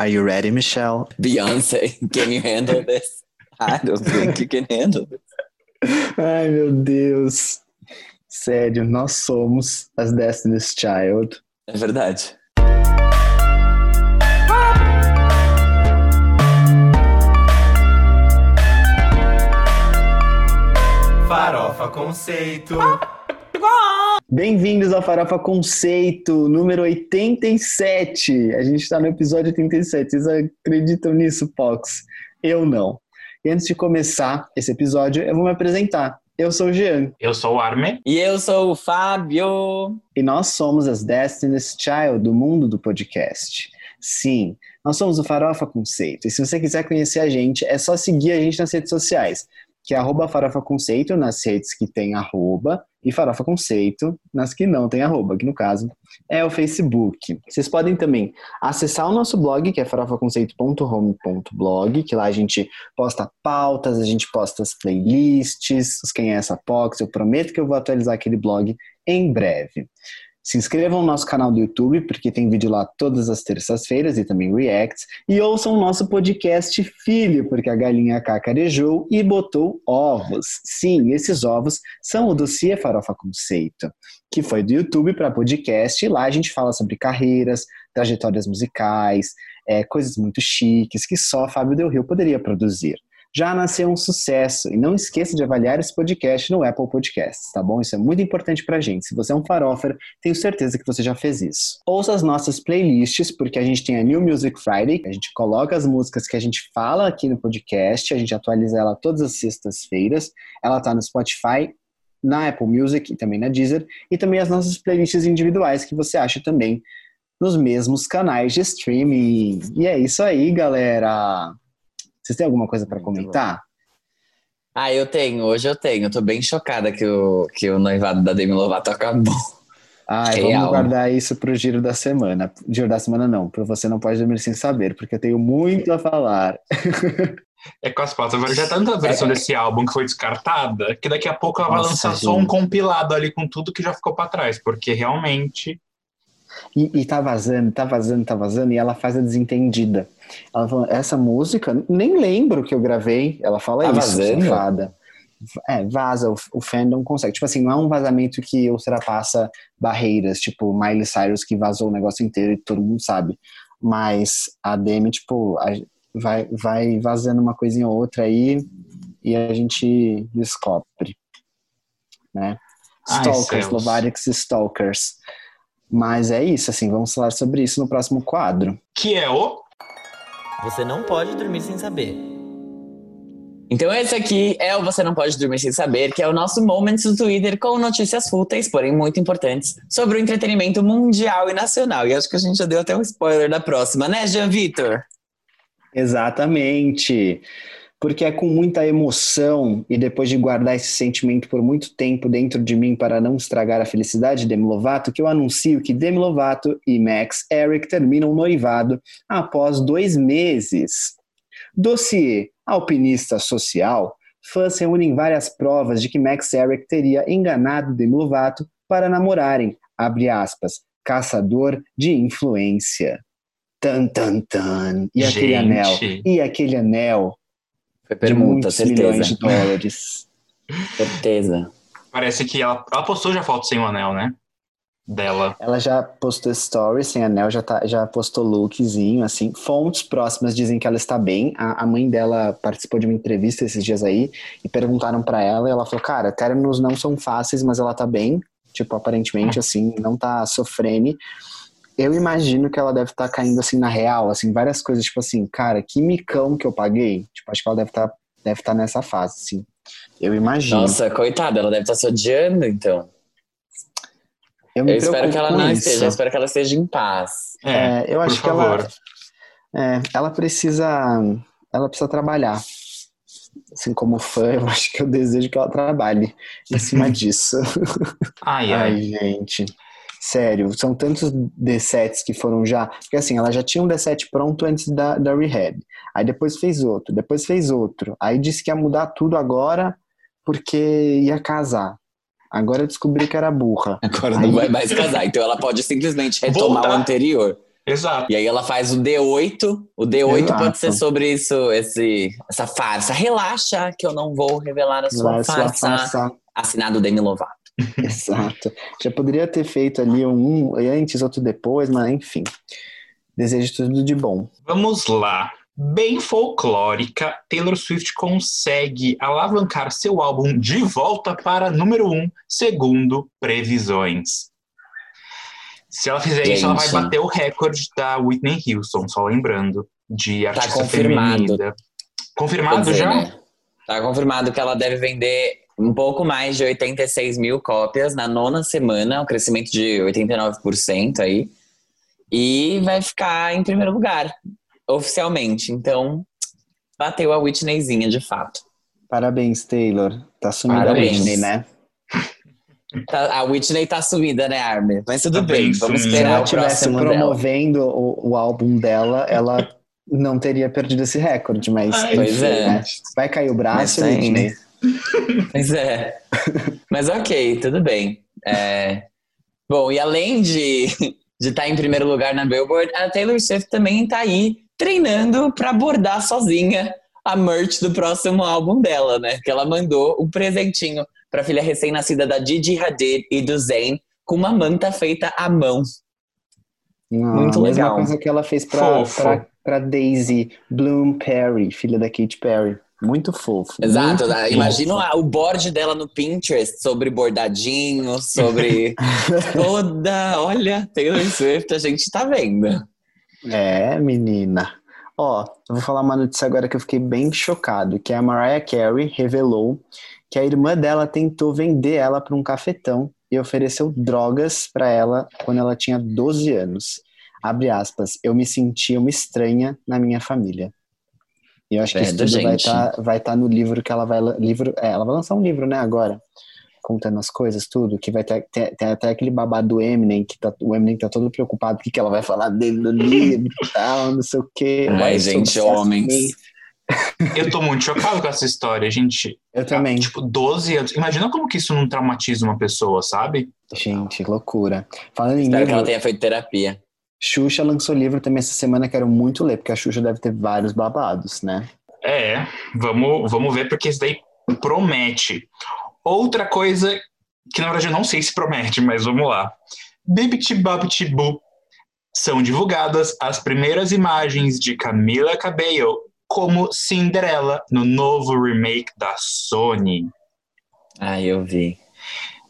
Are you ready, Michelle? Beyonce, can you handle this? I don't think you can handle this. Ai, meu Deus. Sério, nós somos as Destiny's Child. É verdade. Farofa Conceito. Bem-vindos ao Farofa Conceito, número 87. A gente está no episódio 87. Vocês acreditam nisso, Pox? Eu não. E antes de começar esse episódio, eu vou me apresentar. Eu sou o Jean. Eu sou o Armin. E eu sou o Fábio. E nós somos as Destiny's Child do mundo do podcast. Sim, nós somos o Farofa Conceito. E se você quiser conhecer a gente, é só seguir a gente nas redes sociais que é arroba farofa conceito nas redes que tem arroba e farofa conceito nas que não tem arroba, que no caso é o Facebook. Vocês podem também acessar o nosso blog, que é farofaconceito.home.blog, que lá a gente posta pautas, a gente posta as playlists, quem é essa Pox, eu prometo que eu vou atualizar aquele blog em breve. Se inscrevam no nosso canal do YouTube, porque tem vídeo lá todas as terças-feiras e também reacts. E ouçam o nosso podcast Filho, porque a galinha cacarejou e botou ovos. Sim, esses ovos são o dossiê Farofa Conceito, que foi do YouTube para podcast. E lá a gente fala sobre carreiras, trajetórias musicais, é, coisas muito chiques que só Fábio Del Rio poderia produzir já nasceu um sucesso. E não esqueça de avaliar esse podcast no Apple Podcasts, tá bom? Isso é muito importante pra gente. Se você é um farofer, tenho certeza que você já fez isso. Ouça as nossas playlists, porque a gente tem a New Music Friday, a gente coloca as músicas que a gente fala aqui no podcast, a gente atualiza ela todas as sextas-feiras. Ela tá no Spotify, na Apple Music e também na Deezer, e também as nossas playlists individuais que você acha também nos mesmos canais de streaming. E é isso aí, galera. Vocês têm alguma coisa para comentar? Ah, eu tenho, hoje eu tenho. Eu tô bem chocada que o, que o noivado da Demi Lovato acabou. Ah, vamos guardar isso pro giro da semana. Giro da semana não, pro você não pode dormir sem saber, porque eu tenho muito a falar. É com as pautas. Já tanta versão é. desse álbum que foi descartada, que daqui a pouco ela Nossa, vai lançar gente. só um compilado ali com tudo que já ficou para trás, porque realmente. E, e tá vazando, tá vazando, tá vazando, e ela faz a desentendida. Ela falou, essa música, nem lembro que eu gravei. Ela fala tá isso, safada. É, vaza, o, o fandom consegue. Tipo assim, não é um vazamento que ultrapassa barreiras, tipo Miley Cyrus que vazou o negócio inteiro e todo mundo sabe. Mas a Demi, tipo, a, vai, vai vazando uma coisinha ou outra aí e a gente descobre, né? Stalkers, Lovarix Stalkers. Mas é isso, assim, vamos falar sobre isso no próximo quadro. Que é o você não pode dormir sem saber. Então esse aqui é o Você Não Pode Dormir Sem Saber, que é o nosso Moments do Twitter com notícias fúteis, porém muito importantes, sobre o entretenimento mundial e nacional. E acho que a gente já deu até um spoiler da próxima, né, Jean Vitor? Exatamente porque é com muita emoção e depois de guardar esse sentimento por muito tempo dentro de mim para não estragar a felicidade de Demi Lovato que eu anuncio que Demi Lovato e Max Eric terminam noivado após dois meses. Dossiê Alpinista Social Fãs reúnem várias provas de que Max Eric teria enganado Demi Lovato para namorarem, abre aspas, caçador de influência. Tan, tan, tan. E Gente. aquele anel? E aquele anel? Foi pergunta, certeza. milhões de dólares. certeza. Parece que ela, ela postou já foto sem o anel, né? Dela. Ela já postou stories sem anel, já, tá, já postou lookzinho, assim. Fontes próximas dizem que ela está bem. A, a mãe dela participou de uma entrevista esses dias aí e perguntaram para ela e ela falou: Cara, términos não são fáceis, mas ela tá bem. Tipo, aparentemente, assim, não tá sofrendo eu imagino que ela deve estar tá caindo assim na real, assim, várias coisas, tipo assim, cara, que micão que eu paguei. Tipo, acho que ela deve estar tá, deve tá nessa fase, assim. Eu imagino. Nossa, coitada, ela deve estar tá se odiando, então. Eu, eu espero que ela não isso. esteja, eu espero que ela esteja em paz. É, é eu acho favor. que ela. É, ela precisa. Ela precisa trabalhar. Assim, como fã, eu acho que eu desejo que ela trabalhe em cima disso. Ai, ai. ai gente. Sério, são tantos D7s que foram já. Porque assim, ela já tinha um D7 pronto antes da, da Rehab. Aí depois fez outro, depois fez outro. Aí disse que ia mudar tudo agora porque ia casar. Agora descobri que era burra. Agora Aí... não vai mais casar, então ela pode simplesmente retomar Voltar. o anterior. Exato. E aí ela faz o D8. O D8 Exato. pode ser sobre isso, esse, essa farsa. Relaxa que eu não vou revelar a sua Vai sua farsa. farsa. Assinado Demi Lovato. Exato. Já poderia ter feito ali um antes, outro depois, mas enfim. Desejo tudo de bom. Vamos lá. Bem folclórica, Taylor Swift consegue alavancar seu álbum de volta para número um, segundo previsões. Se ela fizer isso, ela vai Gente. bater o recorde da Whitney Houston, só lembrando, de artista Tá confirmado. feminina. Confirmado dizer, já? né, Tá confirmado que ela deve vender um pouco mais de 86 mil cópias na nona semana, um crescimento de 89% aí. E vai ficar em primeiro lugar, oficialmente. Então, bateu a Whitneyzinha, de fato. Parabéns, Taylor. Tá sumida a Parabéns. Whitney, né? Tá- a Whitney tá sumida, né, Armin? Mas tudo Tá bem, bem vamos sumida. Se esperar ela o tivesse próximo dela. promovendo o, o álbum dela, ela não teria perdido esse recorde, mas Ai, Pois é. né? Vai cair o Mas braço, tem. Whitney. Pois é. Mas ok, tudo bem. É, Bom, e além de estar em primeiro lugar na Billboard, a Taylor Swift também tá aí treinando para abordar sozinha a merch do próximo álbum dela, né? Que ela mandou um presentinho para a filha recém-nascida da Gigi Hadid e do Zayn com uma manta feita à mão. Não, Muito a mesma legal. coisa que ela fez pra, Fofo. pra, pra Daisy Bloom Perry, filha da Katy Perry. Muito fofo. Exato, muito né? fofo. imagina a- o board dela no Pinterest sobre bordadinho, sobre toda. Olha, Taylor Swift, a gente tá vendo. É, menina. Ó, eu vou falar uma notícia agora que eu fiquei bem chocado, que a Mariah Carey revelou que a irmã dela tentou vender ela para um cafetão e ofereceu drogas para ela quando ela tinha 12 anos. Abre aspas, eu me senti uma estranha na minha família. E eu acho que isso Credo, tudo vai estar vai tá no livro que ela vai livro, é, ela vai lançar um livro, né, agora. Contando as coisas, tudo, que vai ter, ter, ter até aquele babado do Eminem, que tá, o Eminem tá todo preocupado, o que, que ela vai falar dele no livro e tal, não sei o quê. Ai, gente, homens. assim. Eu tô muito chocado com essa história, gente. Eu também. Tipo, 12 anos. Imagina como que isso não traumatiza uma pessoa, sabe? Gente, loucura. Falando em Espero que livro, ela tenha feito terapia. Xuxa lançou livro também essa semana, quero muito ler, porque a Xuxa deve ter vários babados, né? É, vamos, vamos ver, porque isso daí promete. Outra coisa que, na verdade, eu não sei se promete, mas vamos lá. Bibiti Babiti Boo. São divulgadas as primeiras imagens de Camila Cabello como Cinderela no novo remake da Sony. Ai, eu vi.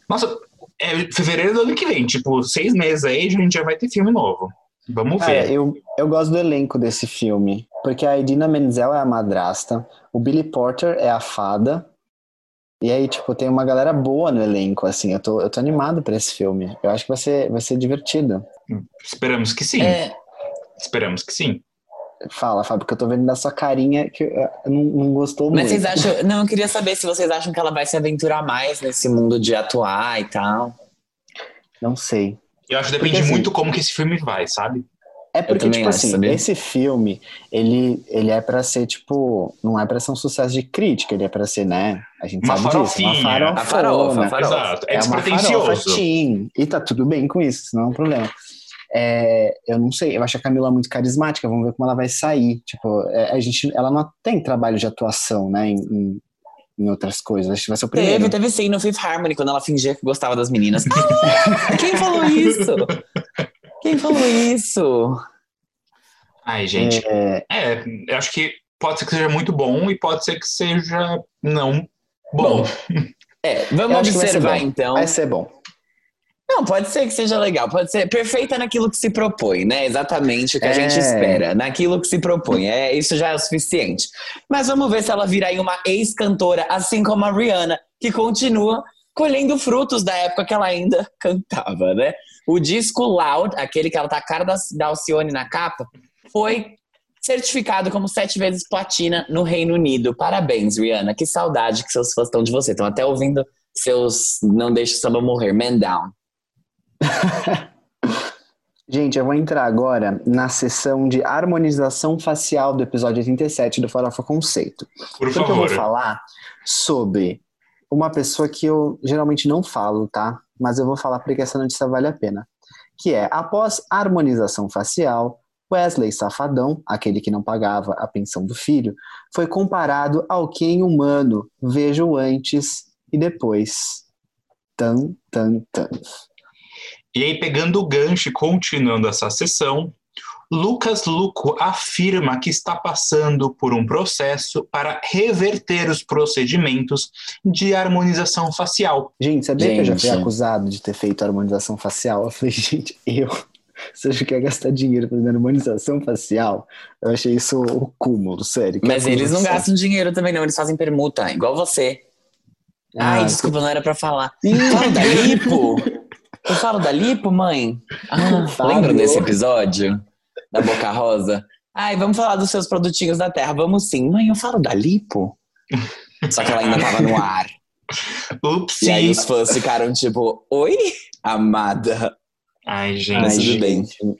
Nossa, é fevereiro do ano que vem, tipo, seis meses aí, a gente já vai ter filme novo. Vamos Cara, ver. eu, eu gosto do elenco desse filme, porque a Idina Menzel é a madrasta, o Billy Porter é a fada, e aí, tipo, tem uma galera boa no elenco, assim, eu tô, eu tô animado pra esse filme. Eu acho que vai ser, vai ser divertido. Esperamos que sim. É, Esperamos que sim. Fala, Fábio, que eu tô vendo na sua carinha que eh, não, não gostou mas muito. vocês acham. Não, eu queria saber se vocês acham que ela vai se aventurar mais nesse mundo de atuar e tal. Não sei. Eu acho que depende Porque, assim, muito como que esse filme vai, sabe? É porque, tipo acho, assim, sabia? esse filme, ele, ele é pra ser, tipo, não é pra ser um sucesso de crítica, ele é pra ser, né? A gente Uma sabe disso, uma farofinha. farofona. A farofa, a farofa. Exato. É, É uma farofa teen. E tá tudo bem com isso, isso não é um problema. É, eu não sei, eu acho a Camila muito carismática, vamos ver como ela vai sair. Tipo, é, a gente, ela não tem trabalho de atuação, né, em, em, em outras coisas. Acho que vai ser o primeiro. Teve, teve sim no Fifth Harmony, quando ela fingia que gostava das meninas. Ah, quem falou isso? Quem falou isso? Ai, gente. É, É, eu acho que pode ser que seja muito bom e pode ser que seja não bom. Bom, É, vamos observar bom. então. vai ser bom. Não, pode ser que seja legal, pode ser perfeita naquilo que se propõe, né? Exatamente o que a É. gente espera, naquilo que se propõe. É, isso já é o suficiente. Mas vamos ver se ela vira aí uma ex-cantora, assim como a Rihanna, que continua colhendo frutos da época que ela ainda cantava, né? O disco Loud, aquele que ela tá a cara da, da Alcione na capa, foi certificado como sete vezes platina no Reino Unido. Parabéns, Rihanna. Que saudade que seus fãs estão de você. Estão até ouvindo seus Não Deixe o Samba Morrer, Man Down. Gente, eu vou entrar agora na sessão de harmonização facial do episódio 87 do Farofa Conceito. Por Porque eu vou favor. falar sobre uma pessoa que eu geralmente não falo, tá? Mas eu vou falar porque essa notícia vale a pena. que é após harmonização facial, Wesley Safadão, aquele que não pagava a pensão do filho, foi comparado ao Ken humano. Veja o antes e depois. Tan, tan, tan. E aí, pegando o gancho e continuando essa sessão, Lucas Luco afirma que está passando por um processo para reverter os procedimentos de harmonização facial. Gente, sabia que eu já fui Gente. acusado de ter feito harmonização facial? Eu falei, gente, eu. Você acha que ia gastar dinheiro fazendo harmonização facial? Eu achei isso o cúmulo, sério. Mas eles não gastam dinheiro também, não. Eles fazem permuta, igual você. Ai, Ah, desculpa, não era pra falar. Falo da lipo? Eu falo da lipo, mãe? Ah, lembra desse episódio? Da Boca Rosa? Ai, vamos falar dos seus produtinhos da Terra. Vamos sim. Mãe, eu falo da lipo? Só que ela ainda tava no ar. Ups! E aí os fãs ficaram tipo, oi, amada. Ai, gente. Mas tudo bem. gente,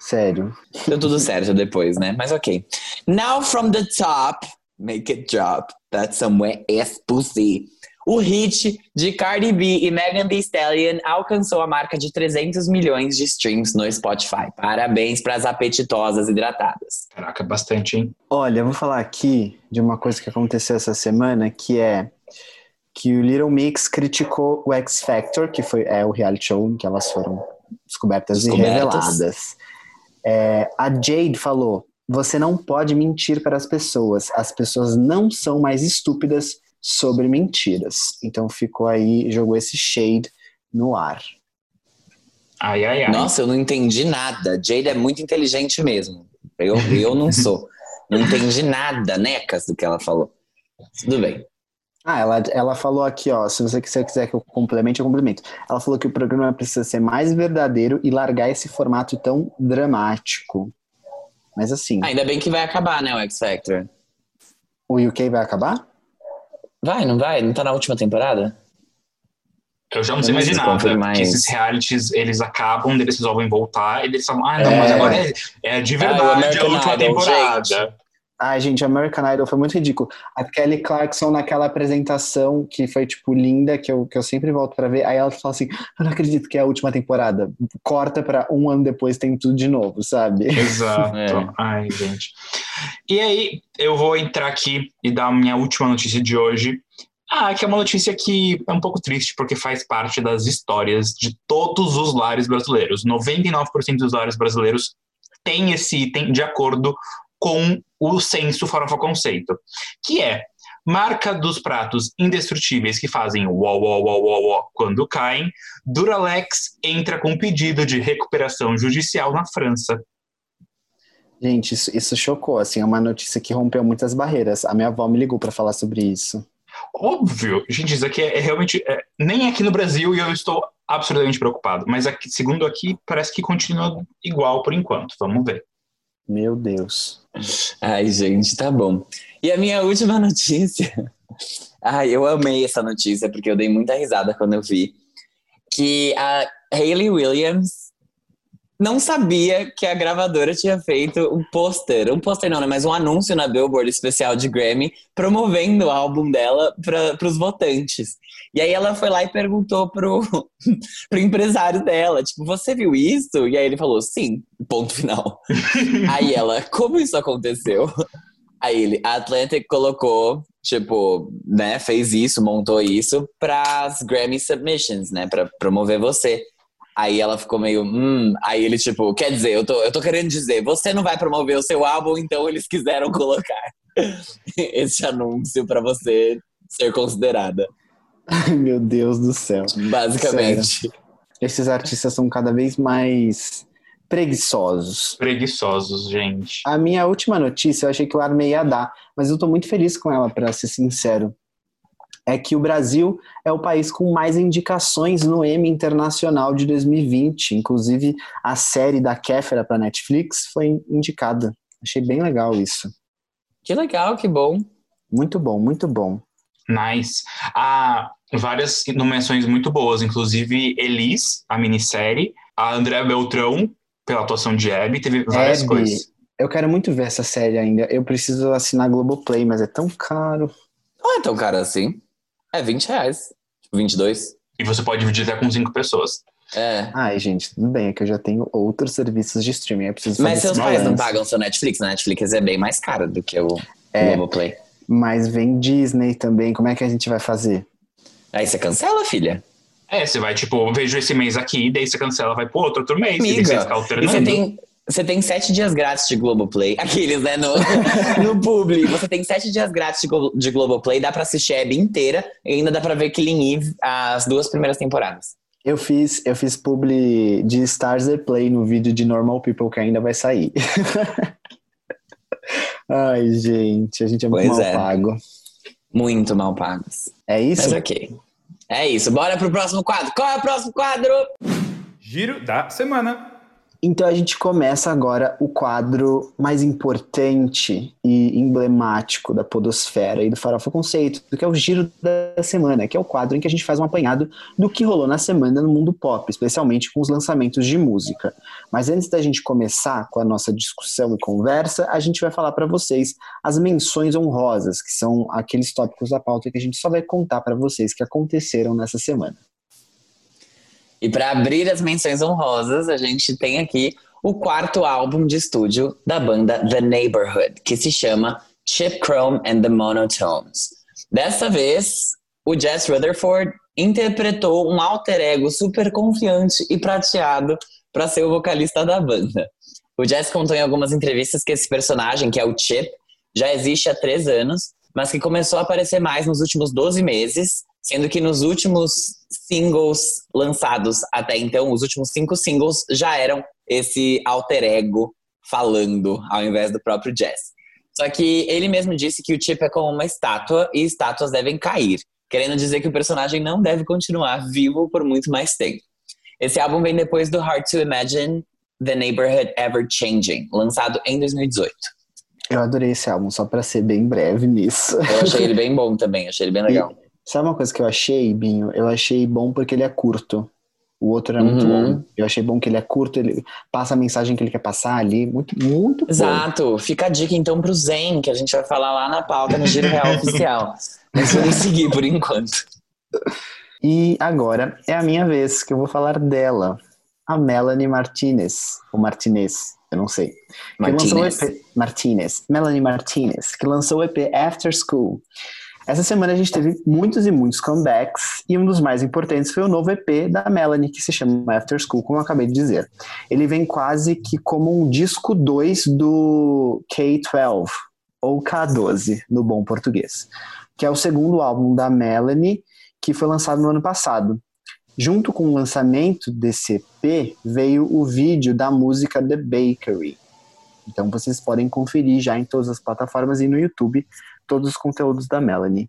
Sério. Deu tudo certo depois, né? Mas ok. Now from the top, make it drop. That's somewhere ass pussy. O hit de Cardi B e Megan Thee Stallion alcançou a marca de 300 milhões de streams no Spotify. Parabéns para as apetitosas hidratadas. Caraca, bastante, hein? Olha, eu vou falar aqui de uma coisa que aconteceu essa semana, que é que o Little Mix criticou o X Factor, que foi é, o reality show em que elas foram descobertas, Descobertas. e reveladas. É, a Jade falou: você não pode mentir para as pessoas. As pessoas não são mais estúpidas sobre mentiras. Então ficou aí, jogou esse shade no ar. Ai, ai, ai. Nossa, eu não entendi nada. Jade é muito inteligente mesmo. Eu, eu não sou. Não entendi nada, necas, do que ela falou. Tudo bem. Ah, ela, ela falou aqui, ó, se você quiser, quiser que eu complemente, eu complemento. Ela falou que o programa precisa ser mais verdadeiro e largar esse formato tão dramático. Mas assim, Ainda bem que vai acabar, né, o X Factor? o UK vai acabar? Vai, não vai? Não tá na última temporada? Eu já não sei Eu não mais de sei nada. mais. esses realities, eles acabam, eles resolvem voltar, e eles falam, ah, não, É. mas agora é, é de Ah, verdade a American última temporada. gente. Ai, gente, American Idol foi muito ridículo. A Kelly Clarkson naquela apresentação que foi, tipo, linda, que eu, que eu sempre volto pra ver, aí ela fala assim, eu não acredito que é a última temporada. Corta pra um ano depois, tem tudo de novo, sabe? Exato. É. Ai, gente. E aí, eu vou entrar aqui e dar a minha última notícia de hoje. Ah, que é uma notícia que é um pouco triste, porque faz parte das histórias de todos os lares brasileiros. 99% dos lares brasileiros têm esse item de acordo com o censo Farofa Conceito, que é marca dos pratos indestrutíveis que fazem uó, uó, uó, uó, uó quando caem, Duralex entra com pedido de recuperação judicial na França. Gente, isso, isso chocou, assim, é uma notícia que rompeu muitas barreiras. A minha avó me ligou pra falar sobre isso. Óbvio, gente, isso aqui é, é realmente é, nem aqui no Brasil e eu estou absolutamente preocupado. Mas aqui, segundo aqui, parece que continua igual por enquanto. Vamos ver. Meu Deus. Ai, gente, tá bom. E a minha última notícia. Ai, eu amei essa notícia porque eu dei muita risada quando eu vi que a Hayley Williams não sabia que a gravadora tinha feito um pôster, um pôster não, né, mas um anúncio na Billboard especial de Grammy promovendo o álbum dela para os votantes. E aí ela foi lá e perguntou pro, pro empresário dela, tipo, você viu isso? E aí ele falou, sim, ponto final. Aí ela, como isso aconteceu? Aí ele, a Atlantic colocou, tipo, né, fez isso, montou isso pras Grammy Submissions, né, pra promover você. Aí ela ficou meio, hum, aí ele, tipo, quer dizer, eu tô, eu tô querendo dizer, você não vai promover o seu álbum, então eles quiseram colocar esse anúncio pra você ser considerada, Ai, meu Deus do céu. basicamente. Esses artistas são cada vez mais preguiçosos. Preguiçosos, gente. A minha última notícia, eu achei que o Armei ia dar, mas eu tô muito feliz com ela, pra ser sincero. É que o Brasil é o país com mais indicações no Emmy Internacional de 2020. Inclusive, a série da Kéfera para Netflix foi indicada. Achei bem legal isso. Que legal, que bom. Muito bom, muito bom. Nice. Há várias nomeações muito boas, inclusive Elis, a minissérie, a Andréa Beltrão, pela atuação de Abby, teve várias Abby. coisas. Eu quero muito ver essa série ainda. Eu preciso assinar Globoplay, mas é tão caro. Não é tão caro assim. É 20 reais. Tipo, 22. E você pode dividir até com cinco pessoas. É. Ai, gente, tudo bem, é que eu já tenho outros serviços de streaming. Eu preciso Mas seus pais não pagam seu Netflix? Na Netflix é bem mais caro do que o É. Globoplay. Mas vem Disney também, como é que a gente vai fazer? Aí você cancela, filha. É, você vai, tipo, vejo esse mês aqui, daí você cancela, vai pro outro, outro mês. e daí você Amiga, fica e alternando. você tem, você tem sete dias grátis de Globoplay. Aqueles, né? No, no Publi. Você tem sete dias grátis de, Glo- de Globoplay. Dá pra assistir a Abby inteira. E ainda dá pra ver Killing Eve as duas primeiras temporadas. Eu fiz, eu fiz publi de Stars Play no vídeo de Normal People que ainda vai sair. Ai, gente, a gente é muito Pois mal é. pago. Muito mal pagos. É isso? Mas ok. É isso. Bora pro próximo quadro. Qual é o próximo quadro? Giro da semana. Então a gente começa agora o quadro mais importante e emblemático da podosfera e do Farofa Conceito, que é o Giro da Semana, que é o quadro em que a gente faz um apanhado do que rolou na semana no mundo pop, especialmente com os lançamentos de música. Mas antes da gente começar com a nossa discussão e conversa, a gente vai falar para vocês as menções honrosas, que são aqueles tópicos da pauta que a gente só vai contar para vocês que aconteceram nessa semana. E para abrir as menções honrosas, a gente tem aqui o quarto álbum de estúdio da banda The Neighborhood, que se chama Chip Chrome and the Monotones. Dessa vez, o Jess Rutherford interpretou um alter ego super confiante e prateado para ser o vocalista da banda. O Jess contou em algumas entrevistas que esse personagem, que é o Chip, já existe há três anos, mas que começou a aparecer mais nos últimos 12 meses, sendo que nos últimos singles lançados até então, os últimos cinco singles já eram esse alter ego falando ao invés do próprio Jazz. Só que ele mesmo disse que o Chip é como uma estátua e estátuas devem cair, querendo dizer que o personagem não deve continuar vivo por muito mais tempo. Esse álbum vem depois do Hard to Imagine The Neighborhood Ever Changing, lançado em 2018. Eu adorei esse álbum, só para ser bem breve nisso. Eu achei ele bem bom também, achei ele bem legal. Sabe uma coisa que eu achei, Binho? Eu achei bom porque ele é curto. O outro era muito Uhum. longo. Eu achei bom que ele é curto, ele passa a mensagem que ele quer passar ali. Muito, muito bom. Exato. Fica a dica então pro Zen, que a gente vai falar lá na pauta no Giro Real Oficial. Mas vou nem seguir por enquanto. E agora é a minha vez que eu vou falar dela. A Melanie Martinez. Ou Martinez, eu não sei. Que lançou o Martinez. EP, Martinez. Melanie Martinez, que lançou o EP After School. Essa semana a gente teve muitos e muitos comebacks, e um dos mais importantes foi o novo EP da Melanie, que se chama After School, como eu acabei de dizer. Ele vem quase que como um disco 2 do K-12, ou K12, no bom português, que é o segundo álbum da Melanie, que foi lançado no ano passado. Junto com o lançamento desse EP, veio o vídeo da música The Bakery. Então vocês podem conferir já em todas as plataformas e no YouTube todos os conteúdos da Melanie.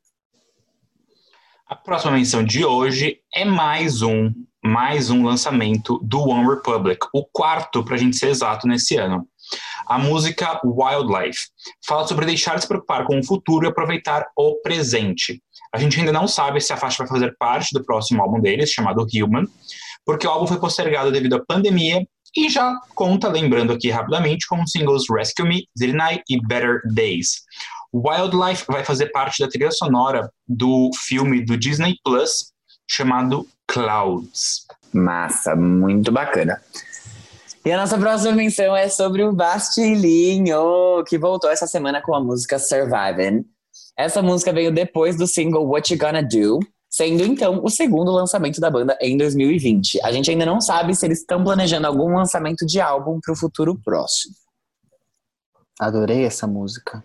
A próxima menção de hoje é mais um, mais um lançamento do One Republic, o quarto, para a gente ser exato, nesse ano. A música Wildlife fala sobre deixar de se preocupar com o futuro e aproveitar o presente. A gente ainda não sabe se a faixa vai fazer parte do próximo álbum deles, chamado Human, porque o álbum foi postergado devido à pandemia e já conta, lembrando aqui rapidamente, com os singles Rescue Me, Zirinai e Better Days. Wildlife vai fazer parte da trilha sonora do filme do Disney Plus chamado Clouds. Massa, muito bacana. E a nossa próxima menção é sobre o Bastilinho, que voltou essa semana com a música Surviving. Essa música veio depois do single What You Gonna Do, sendo então o segundo lançamento da banda em 2020. A gente ainda não sabe se eles estão planejando algum lançamento de álbum para o futuro próximo. Adorei essa música.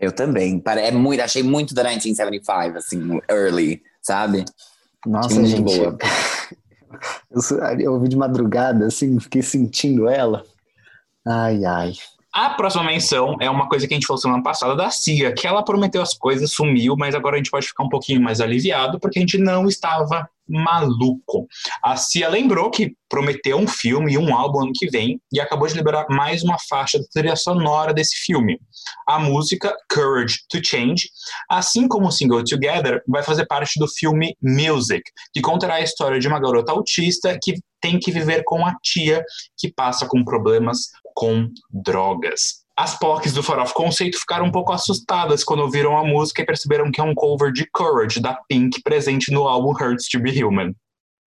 Eu também. É muito, achei muito da 1975, assim, early, sabe? Nossa, Muito gente. boa. Eu, sou- eu ouvi de madrugada, assim, fiquei sentindo ela. Ai, ai. A próxima menção é uma coisa que a gente falou semana passada da Cia, que ela prometeu as coisas, sumiu, mas agora a gente pode ficar um pouquinho mais aliviado, porque a gente não estava maluco. A Cia lembrou que prometeu um filme e um álbum ano que vem, e acabou de liberar mais uma faixa da trilha sonora desse filme. A música Courage to Change, assim como o single Together, vai fazer parte do filme Music, que contará a história de uma garota autista que tem que viver com a tia que passa com problemas com drogas. As POCs do Farof Conceito ficaram um pouco assustadas quando ouviram a música e perceberam que é um cover de Courage, da Pink, presente no álbum Hurts to Be Human.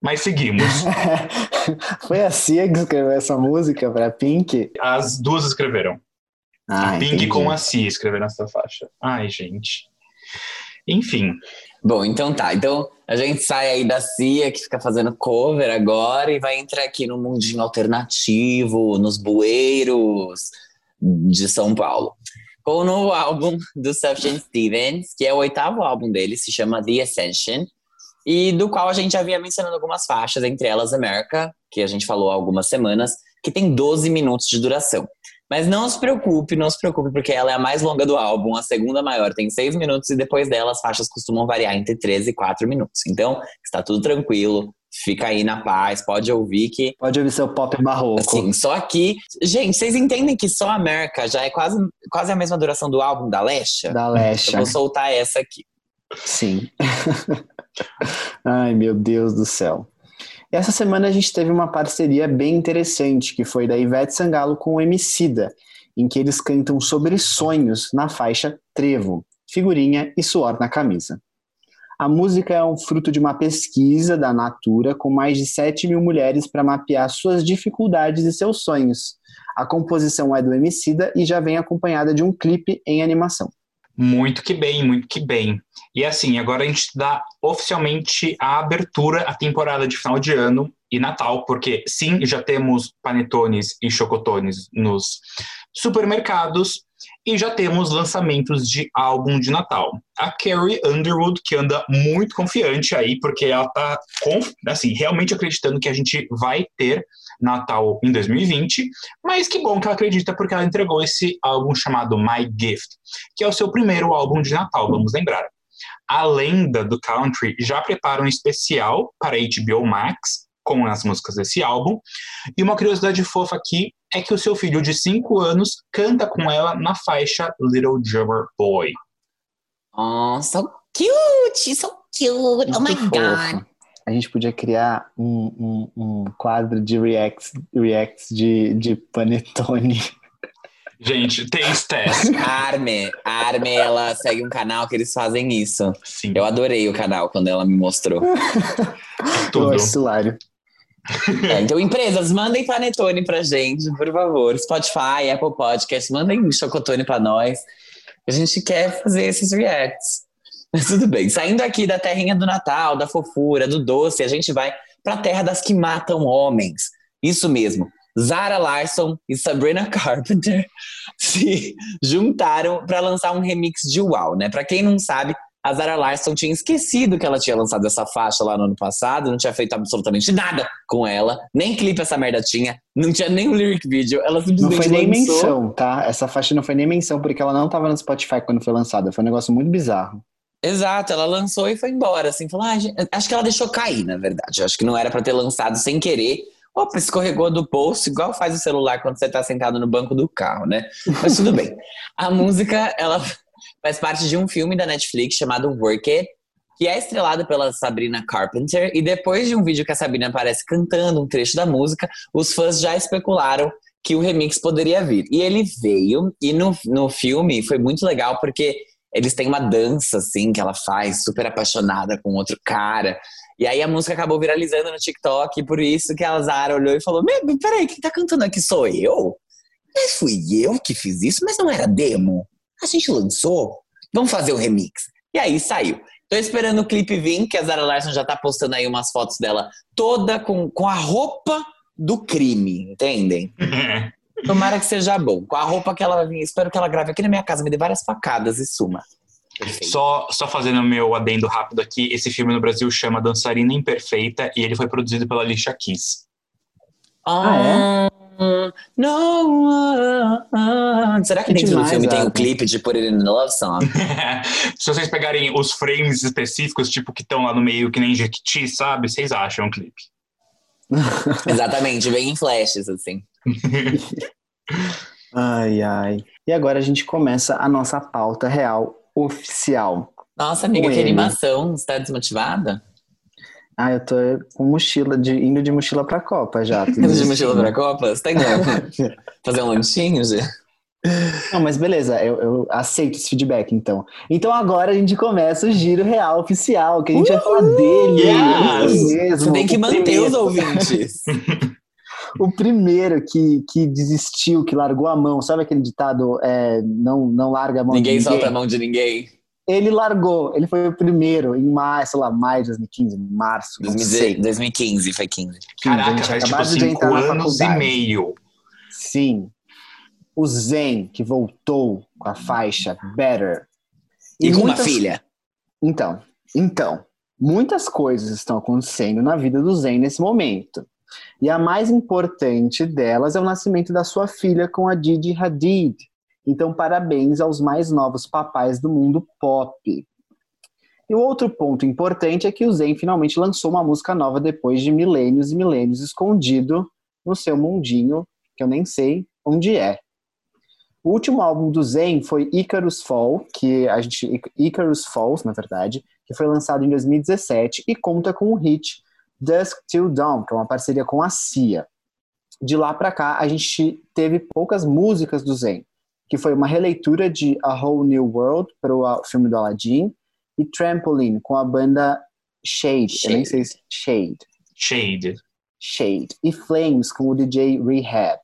Mas seguimos. Foi a Cia que escreveu essa música pra Pink? As duas escreveram. Ah, a Pink entendi. com a Cia escreveram essa faixa. Ai, gente. Enfim, Bom, então tá. Então a gente sai aí da CIA, que fica fazendo cover agora, e vai entrar aqui no mundinho alternativo, nos bueiros de São Paulo. Com o novo álbum do Sufjan Stevens, que é o oitavo álbum dele, se chama The Ascension, e do qual a gente já vinha mencionando algumas faixas, entre elas America, que a gente falou há algumas semanas, que tem 12 minutos de duração. Mas não se preocupe, não se preocupe, porque ela é a mais longa do álbum, a segunda maior tem 6 minutos, e depois dela as faixas costumam variar entre 13 e 4 minutos. Então, está tudo tranquilo, fica aí na paz, pode ouvir que Pode ouvir seu pop barroco. Assim, só que. Gente, vocês entendem que só América já é quase, quase a mesma duração do álbum da Lesha? Da Eu Lesha. vou soltar essa aqui. Sim. Ai, meu Deus do céu. Essa semana a gente teve uma parceria bem interessante, que foi da Ivete Sangalo com o Emicida, em que eles cantam sobre sonhos na faixa Trevo, figurinha e suor na camisa. A música é um fruto de uma pesquisa da Natura com mais de 7 mil mulheres para mapear suas dificuldades e seus sonhos. A composição é do Emicida e já vem acompanhada de um clipe em animação. muito que bem, muito que bem. E assim, agora a gente dá oficialmente a abertura à temporada de final de ano e Natal, porque sim, já temos panetones e chocotones nos supermercados e já temos lançamentos de álbum de Natal. A Carrie Underwood, que anda muito confiante aí, porque ela tá assim, realmente acreditando que a gente vai ter Natal em 2020, mas que bom que ela acredita porque ela entregou esse álbum chamado My Gift, que é o seu primeiro álbum de Natal, vamos lembrar. A lenda do country já prepara um especial para HBO Max com as músicas desse álbum. E uma curiosidade fofa aqui é que o seu filho de 5 anos canta com ela na faixa Little Drummer Boy. Oh, so cute, so cute. Oh my Muito god. fofo. A gente podia criar um, um, um quadro de reacts, reacts de, de panetone. Gente, test. A Arme, a Arme, ela segue um canal que eles fazem isso. Sim, Eu adorei o canal quando ela me mostrou. Eu tudo. acho hilário. É, então, empresas, mandem panetone pra gente, por favor. Spotify, Apple Podcast, mandem chocotone pra nós. A gente quer fazer esses reacts. Mas tudo bem. Saindo aqui da terrinha do Natal, da fofura, do doce, a gente vai pra terra das que matam homens. Isso mesmo. Zara Larson e Sabrina Carpenter se juntaram para lançar um remix de Wow, né? Pra quem não sabe, a Zara Larson tinha esquecido que ela tinha lançado essa faixa lá no ano passado, não tinha feito absolutamente nada com ela, nem clipe essa merda tinha, não tinha nem um lyric video, ela Não simplesmente foi nem lançou. menção, tá? Essa faixa não foi nem menção, porque ela não tava no Spotify quando foi lançada. Foi um negócio muito bizarro. Exato, ela lançou e foi embora, assim, falou, ah, acho que ela deixou cair, na verdade, acho que não era pra ter lançado sem querer. Opa, escorregou do bolso, igual faz o celular quando você tá sentado no banco do carro, né? Mas tudo bem. A música, ela faz parte de um filme da Netflix chamado Work It, que é estrelado pela Sabrina Carpenter, e depois de um vídeo que a Sabrina aparece cantando um trecho da música, os fãs já especularam que o remix poderia vir. E ele veio, e no, no filme foi muito legal, porque eles têm uma dança, assim, que ela faz, super apaixonada com outro cara. E aí a música acabou viralizando no TikTok, e por isso que a Zara olhou e falou: "Meu, Peraí, quem tá cantando aqui sou eu? Mas fui eu que fiz isso, mas não era demo. A gente lançou. Vamos fazer o remix. E aí saiu. Tô esperando o clipe vir, que a Zara Larson já tá postando aí umas fotos dela toda com, com a roupa do crime, entendem? Tomara que seja bom. Com a roupa que ela espero que ela grave aqui na minha casa, me dê várias facadas e suma. Perfeito. Só, só fazendo meu adendo rápido aqui, esse filme no Brasil chama Dançarina Imperfeita e ele foi produzido pela Alicia Keys. Ah, Ah, não. ah, ah. Será que dentro do demais, filme tem o Adam. clipe de Put It in the Love Song? Se vocês pegarem os frames específicos, tipo que estão lá no meio, que nem Jequiti, sabe? Vocês acham o clipe. Exatamente, bem em flashes, assim. Ai, ai. E agora a gente começa a nossa pauta real oficial. Nossa, amiga, Com que ele. animação. Você tá desmotivada? Ah, eu tô com mochila, de, indo de mochila pra Copa já. Indo de mochila pra Copa? Você tá indo fazer um lanchinho, Gê? Não, mas beleza, eu, eu aceito esse feedback, então. Então agora a gente começa o giro real oficial, que a gente vai falar dele. Yes! Mesmo, Você tem que manter primeiro. os ouvintes. O primeiro que, que desistiu, que largou a mão, sabe aquele ditado, é, não, não larga a mão ninguém de ninguém? solta a mão de ninguém. Ele largou, ele foi o primeiro em maio, sei lá, maio de 2015, março, não sei. 2015, foi 15. a Caraca, gente faz tipo cinco anos e meio. Sim. O Zen, que voltou com a faixa Better. E, com uma muitas- filha. Então, então, muitas coisas estão acontecendo na vida do Zen nesse momento. E a mais importante delas é o nascimento da sua filha com a Didi Hadid. Então, parabéns aos mais novos papais do mundo pop. E o outro ponto importante é que o Zen finalmente lançou uma música nova depois de milênios e milênios escondido no seu mundinho, que eu nem sei onde é. O último álbum do Zen foi Icarus Fall, que a gente Icarus Falls, na verdade, que foi lançado em 2017 e conta com o hit Dusk Till Dawn, que é uma parceria com a Cia. De lá pra cá, a gente teve poucas músicas do Zen, que foi uma releitura de A Whole New World para o filme do Aladdin e Trampoline com a banda Shade, eu nem sei se Shade. Shade. Shade e Flames com o DJ Rehab.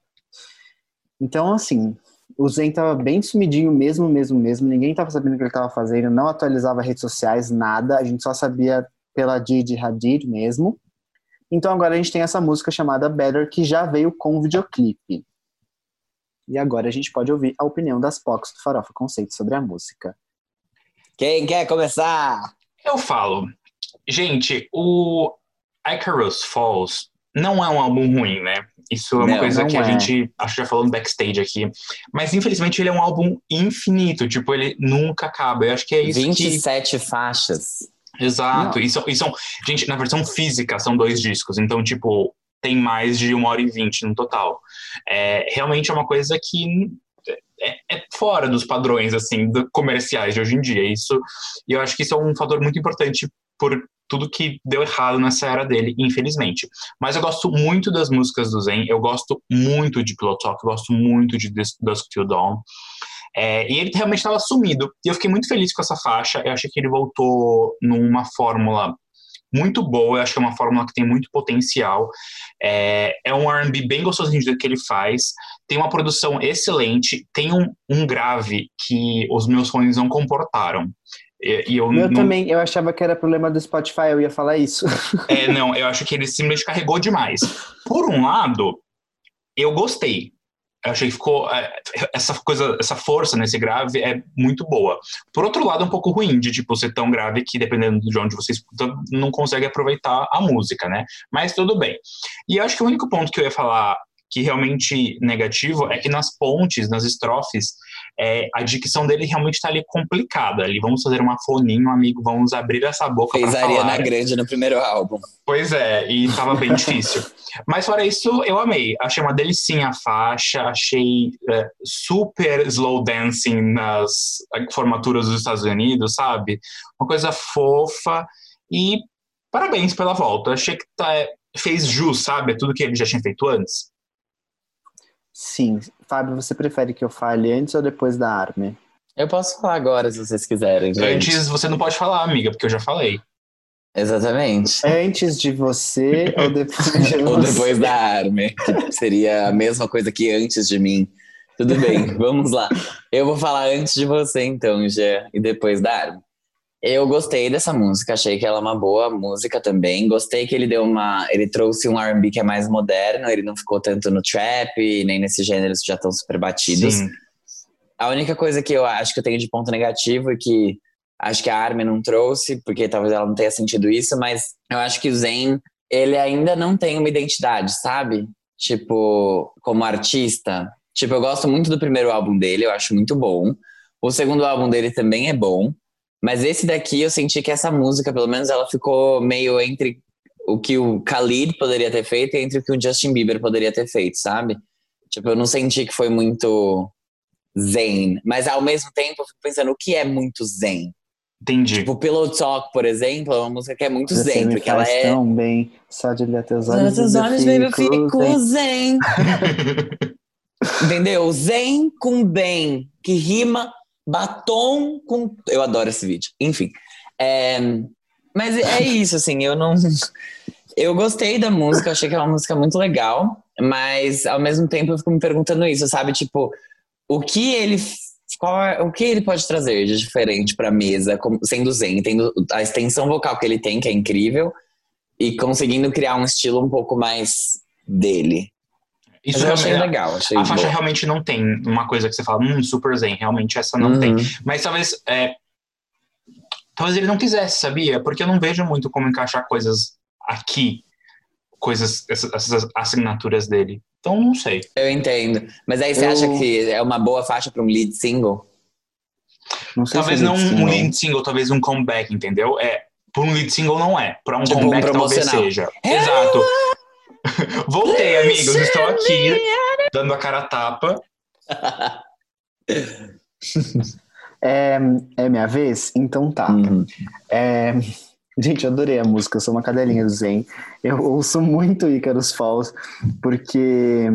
Então, assim, o Zen tava bem sumidinho mesmo, mesmo, mesmo. Ninguém tava sabendo o que ele tava fazendo, não atualizava redes sociais, nada. A gente só sabia pela Didi Hadid mesmo. Então agora a gente tem essa música chamada Better, que já veio com videoclipe. E agora a gente pode ouvir a opinião das POCs do Farofa Conceito sobre a música. Quem quer começar? Eu falo, gente, o Icarus Falls não é um álbum ruim, né? Isso é uma Não, coisa não que a é. gente acho que já falou no backstage aqui. Mas infelizmente ele é um álbum infinito, tipo, ele nunca acaba. Eu acho que é isso que 27 faixas. Exato. E são, e são- gente, na versão física são dois discos, então, tipo, tem mais de uma hora e vinte no total. É, realmente é uma coisa que é, é fora dos padrões, assim, do- comerciais de hoje em dia. Isso, e eu acho que isso é um fator muito importante por tudo que deu errado nessa era dele, infelizmente. Mas eu gosto muito das músicas do Zen, eu gosto muito de Pillow Talk, eu gosto muito de Dusk Till Dawn. É, e ele realmente estava sumido. E eu fiquei muito feliz com essa faixa. Eu achei que ele voltou numa fórmula muito boa. Eu acho que é uma fórmula que tem muito potencial. É, é um R&B bem gostosinho do que ele faz. Tem uma produção excelente. Tem um, um grave que os meus fones não comportaram. E, e eu Eu não, também, eu achava que era problema do Spotify, eu ia falar isso. é, não, eu acho que ele simplesmente carregou demais. Por um lado, eu gostei. Eu achei que ficou. é, essa coisa, essa força nesse grave é muito boa. Por outro lado, é um pouco ruim de tipo ser tão grave que, dependendo de onde você escuta, não consegue aproveitar a música, né? Mas tudo bem. E eu acho que o único ponto que eu ia falar que realmente negativo é que nas pontes, nas estrofes, é, a dicção dele realmente está ali complicada. Ali, vamos fazer uma foninho, amigo, vamos abrir essa boca Fez a Ariana. Grande no primeiro álbum. Pois é, e tava bem difícil. Mas fora isso, eu amei. Achei uma delicinha a faixa, achei é, super slow dancing nas formaturas dos Estados Unidos, sabe? Uma coisa fofa e parabéns pela volta. Achei que tá, fez jus, sabe? Tudo que ele já tinha feito antes. Sim. Fábio, você prefere que eu fale antes ou depois da Army? Eu posso falar agora, se vocês quiserem, gente. Antes você não pode falar, amiga, porque eu já falei. Exatamente. Antes de você ou depois de você? Ou depois da Army, que seria a mesma coisa que antes de mim. Tudo bem, vamos lá. Eu vou falar antes de você, então, Gê, e depois da Army. Eu gostei dessa música, achei que ela é uma boa música também. Gostei que ele deu uma. Ele trouxe um RB que é mais moderno, ele não ficou tanto no trap, nem nesses gêneros que já estão super batidos. Sim. A única coisa que eu acho que eu tenho de ponto negativo e que acho que a Armin não trouxe, porque talvez ela não tenha sentido isso, mas eu acho que o Zen, ele ainda não tem uma identidade, sabe? Tipo, como artista. Tipo, eu gosto muito do primeiro álbum dele, eu acho muito bom. O segundo álbum dele também é bom. Mas esse daqui eu senti que essa música, pelo menos, ela ficou meio entre o que o Khalid poderia ter feito e entre o que o Justin Bieber poderia ter feito, sabe? Tipo, eu não senti que foi muito zen. Mas ao mesmo tempo, eu fico pensando, o que é muito zen? Entendi. Tipo, Pillow Talk, por exemplo, é uma música que é muito Você zen, porque ela é. tão bem. Só de olhar teus olhos, Olha teus eu olhos, baby, eu fico fico zen. zen. Entendeu? Zen com bem, que rima batom com. Eu adoro esse vídeo. Enfim. É... Mas é isso, assim, eu não. Eu gostei da música, achei que é uma música muito legal, mas ao mesmo tempo eu fico me perguntando isso, sabe? Tipo, o que ele. Qual é, o que ele pode trazer de diferente pra mesa, como, sendo zen, tendo a extensão vocal que ele tem, que é incrível, e conseguindo criar um estilo um pouco mais dele. Isso eu achei realmente- legal, achei A faixa boa. realmente não tem uma coisa que você fala, hum, super zen, realmente essa não Uhum. tem. Mas talvez. É, talvez ele não quisesse, sabia? Porque eu não vejo muito como encaixar coisas aqui, coisas, essas, essas assinaturas dele. Então não sei. Eu entendo. Mas aí você Eu- acha que é uma boa faixa pra um lead single? Não sei Talvez se não lead um lead single, talvez um comeback, entendeu? É, por um lead single não é. Pra um Tipo, um comeback talvez promocional. seja. Exato. Voltei, amigos. Estou aqui dando a cara a tapa. É, é minha vez? Então tá. Uhum. É, Gente, eu adorei a música, eu sou uma cadelinha do Zen. Eu ouço muito Icarus Falls, porque.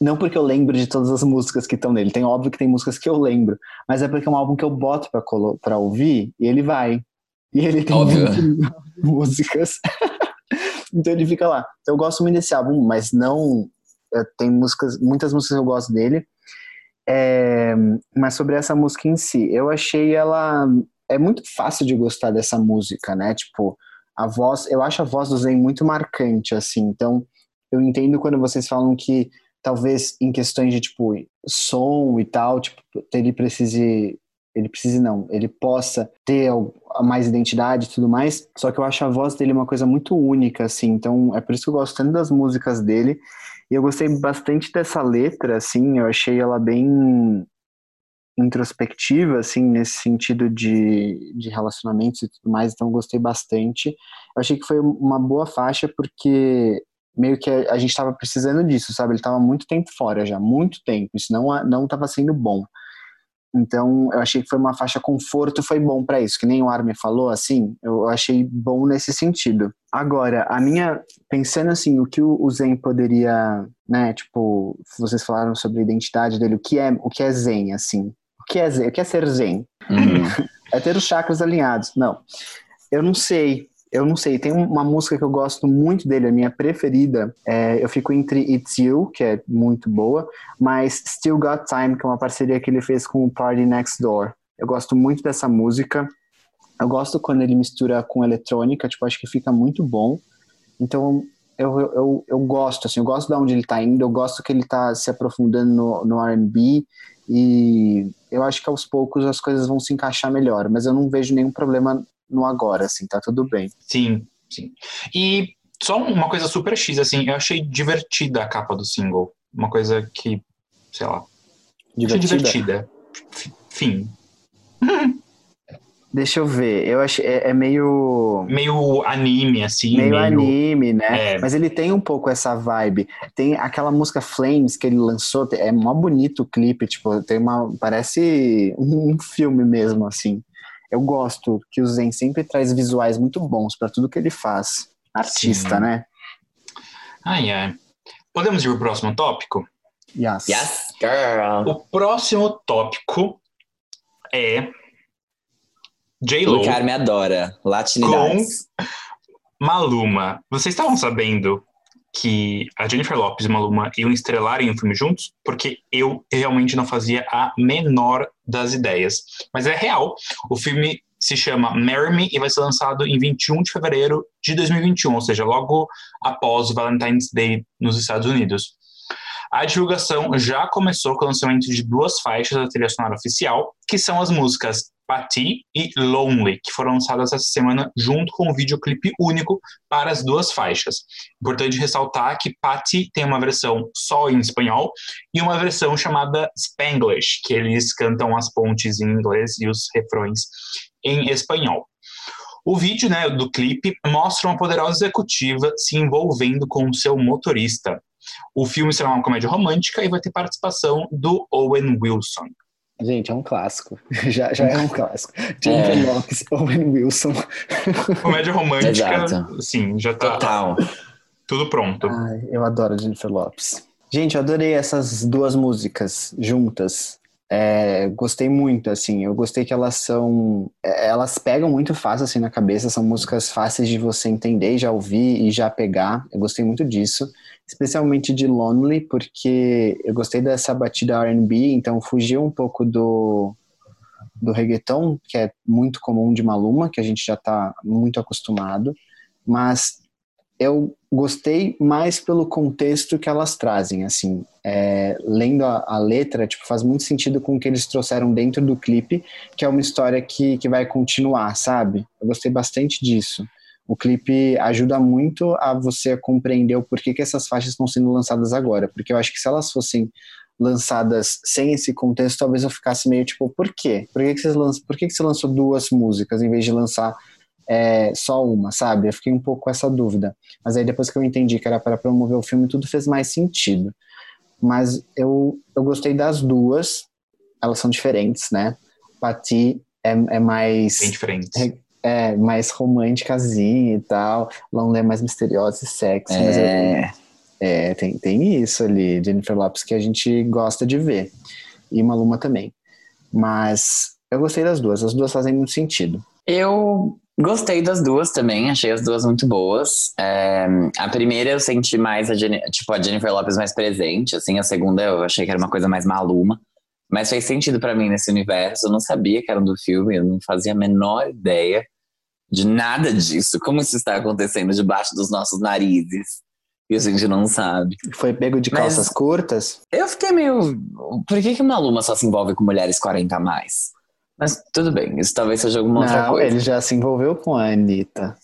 Não porque eu lembro de todas as músicas que estão nele, tem óbvio que tem músicas que eu lembro, mas é porque é um álbum que eu boto pra, pra ouvir e ele vai. E ele tem Óbvio. músicas. então ele fica lá. Eu gosto muito desse álbum, mas não. é, Tem músicas, muitas músicas eu gosto dele. É, mas sobre essa música em si, eu achei ela é muito fácil de gostar dessa música, né? Tipo, a voz, eu acho a voz do Zen muito marcante, assim. Então, eu entendo quando vocês falam que talvez em questões de tipo som e tal, tipo, ele precise ele precise não, ele possa ter mais identidade e tudo mais, só que eu acho a voz dele uma coisa muito única, assim, então é por isso que eu gosto tanto das músicas dele, e eu gostei bastante dessa letra, assim, eu achei ela bem introspectiva, assim, nesse sentido de, de relacionamentos e tudo mais, então eu gostei bastante. Eu achei que foi uma boa faixa porque meio que a, a gente estava precisando disso, sabe? Ele estava muito tempo fora já, muito tempo, isso não não estava sendo bom. Então, eu achei que foi uma faixa conforto, foi bom para isso, que nem o Armin falou, assim, eu achei bom nesse sentido. Agora, a minha, pensando assim, o que o, Zen poderia, né, tipo, vocês falaram sobre a identidade dele, o que é, o que é Zen, assim, o que é Zen, o que é ser Zen? Uhum. É ter os chakras alinhados. Não, eu não sei. Eu não sei. Tem uma música que eu gosto muito dele, a minha preferida. É, eu fico entre It's You, que é muito boa, mas Still Got Time, que é uma parceria que ele fez com o Party Next Door. Eu gosto muito dessa música. Eu gosto quando ele mistura com eletrônica, tipo, acho que fica muito bom. Então, eu, eu, eu, gosto, assim, eu gosto de onde ele tá indo, eu gosto que ele tá se aprofundando no, no R&B e eu acho que aos poucos as coisas vão se encaixar melhor, mas eu não vejo nenhum problema no agora, assim, tá tudo bem. Sim, sim. E só uma coisa super X, assim, eu achei divertida a capa do single. Uma coisa que, sei lá, achei Divertida. divertida. Fim. Deixa eu ver, eu achei, é, é meio... Meio anime, assim. Meio anime, né? É. Mas ele tem um pouco essa vibe. Tem aquela música Flames que ele lançou, é mó bonito o clipe, tipo, tem uma. Parece um filme mesmo, assim. Eu gosto que o Zen sempre traz visuais muito bons pra tudo que ele faz. Artista, Sim. né? Ai, ai. Podemos ir pro próximo tópico? Yes. Yes, girl. O próximo tópico é J-Lo O cara me adora. Latinidades. Maluma. Vocês estavam sabendo que a Jennifer Lopes e o Maluma iam estrelarem um filme juntos? Porque eu realmente não fazia a menor das ideias. Mas é real. O filme se chama Marry Me e vai ser lançado em 21 de fevereiro de 2021, ou seja, logo após o Valentine's Day nos Estados Unidos. A divulgação já começou com o lançamento de duas faixas da trilha sonora oficial, que são as músicas Patti e Lonely, que foram lançadas essa semana junto com um videoclipe único para as duas faixas. Importante ressaltar que Patti tem uma versão só em espanhol e uma versão chamada Spanglish, que eles cantam as pontes em inglês e os refrões em espanhol. O vídeo né, do clipe mostra uma poderosa executiva se envolvendo com o seu motorista. O filme será uma comédia romântica e vai ter participação do Owen Wilson. Gente, é um clássico. Já, já é um clássico. Jennifer Lopes, Owen Wilson. Comédia romântica, Exato. sim, já tá Total. tudo pronto. Ai, eu adoro Jennifer Lopes. Gente, eu adorei essas duas músicas juntas. É, gostei muito, assim, eu gostei que elas são, é, elas pegam muito fácil, assim, na cabeça, são músicas fáceis de você entender, já ouvir e já pegar, eu gostei muito disso, especialmente de Lonely, porque eu gostei dessa batida R&B, então fugiu um pouco do, do reggaeton, que é muito comum de Maluma, que a gente já tá muito acostumado, mas eu gostei mais pelo contexto que elas trazem, assim, é, lendo a, a, letra, tipo, faz muito sentido com o que eles trouxeram dentro do clipe, que é uma história que, que vai continuar, sabe? Eu gostei bastante disso. O clipe ajuda muito a você compreender o porquê que essas faixas estão sendo lançadas agora, porque eu acho que se elas fossem lançadas sem esse contexto, talvez eu ficasse meio tipo, por quê? Por que, que, vocês lançam, por que, que você lançou duas músicas em vez de lançar é, só uma, sabe? Eu fiquei um pouco com essa dúvida. Mas aí depois que eu entendi que era para promover o filme, tudo fez mais sentido. Mas eu, eu gostei das duas, elas são diferentes, né? Pati é, é mais. Bem diferente. É, mais românticazinha e tal. Lonely é mais misteriosa e sexy. É. Eu, é, tem, tem isso ali, Jennifer Lopes, que a gente gosta de ver. E Maluma também. Mas eu gostei das duas, as duas fazem muito sentido. Eu Gostei das duas também, achei as duas muito boas. É, a primeira eu senti mais a, Jenny, tipo, a Jennifer Lopes mais presente, assim, a segunda eu achei que era uma coisa mais maluma. Mas fez sentido para mim nesse universo. Eu não sabia que era do filme, eu não fazia a menor ideia de nada disso. Como isso está acontecendo debaixo dos nossos narizes? E a gente não sabe. Foi pego de calças Mas curtas? Eu fiquei meio. Por que, que Maluma só se envolve com mulheres 40 a mais? Mas tudo bem, isso talvez seja alguma não, outra coisa. Ele já se envolveu com a Anitta.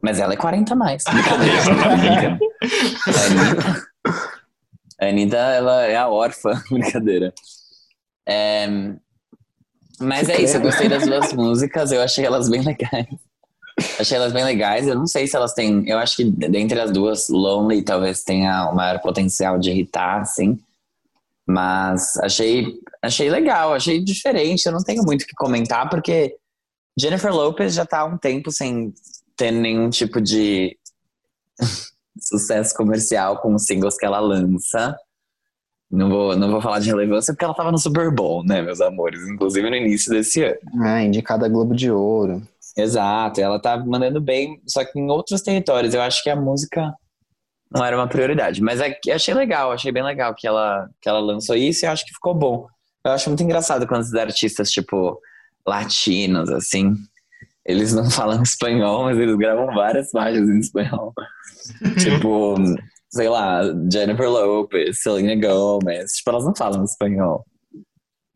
Mas ela é 40 a mais. Brincadeira. a Anitta, ela é a órfã. Brincadeira. É, mas é isso, eu gostei das duas músicas, eu achei elas bem legais. Achei elas bem legais. Eu não sei se elas têm. Eu acho que dentre as duas, Lonely talvez tenha o maior potencial de irritar, assim. Mas achei, achei legal, achei diferente. Eu não tenho muito o que comentar, porque Jennifer Lopez já tá há um tempo sem ter nenhum tipo de sucesso comercial com os singles que ela lança. Não vou, não vou falar de relevância porque ela tava no Super Bowl, né, meus amores? Inclusive no início desse ano. Ah, indicada Globo de Ouro. Exato, ela tá mandando bem, só que em outros territórios. Eu acho que a música não era uma prioridade. Mas é, achei legal, achei bem legal que ela, que ela lançou isso e acho que ficou bom. Eu acho muito engraçado quando os artistas, tipo, latinos, assim, eles não falam espanhol, mas eles gravam várias faixas em espanhol. tipo, sei lá, Jennifer Lopez, Selena Gomez, tipo, elas não falam espanhol.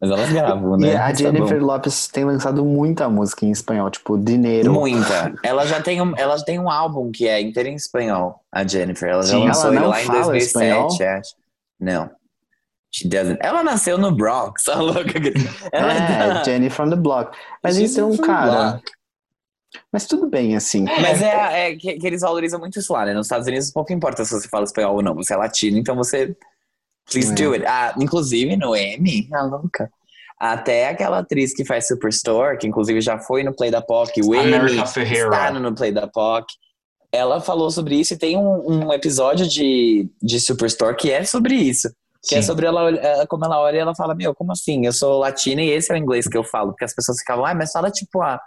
Mas elas gravam, né? E a Isso Jennifer é Lopez tem lançado muita música em espanhol, tipo Dinheiro. Muita. Ela já tem um, ela tem um álbum que é inteiro em espanhol, a Jennifer. Ela já Sim, lançou ela lá em 2007, espanhol? acho. Não. She doesn't. Ela nasceu no Bronx, a louca. Ela é, é Jenny from the Block. Mas She's então, cara. Mas tudo bem, assim. Mas é, é que, que, eles valorizam muito isso lá, né? Nos Estados Unidos pouco importa se você fala espanhol ou não. Você é latino, então você Please é. do it. Ah, inclusive no Emmy, a louca. Até aquela atriz que faz Superstore, que inclusive já foi no Play da POC, o Emmy está no Play da POC. Ela falou sobre isso e tem um, um episódio de, de Superstore que é sobre isso. Que é Sim. é sobre ela, é, como ela olha e ela fala, meu, como assim? Eu sou latina e esse é o inglês que eu falo. Porque as pessoas ficavam, ah, mas fala tipo a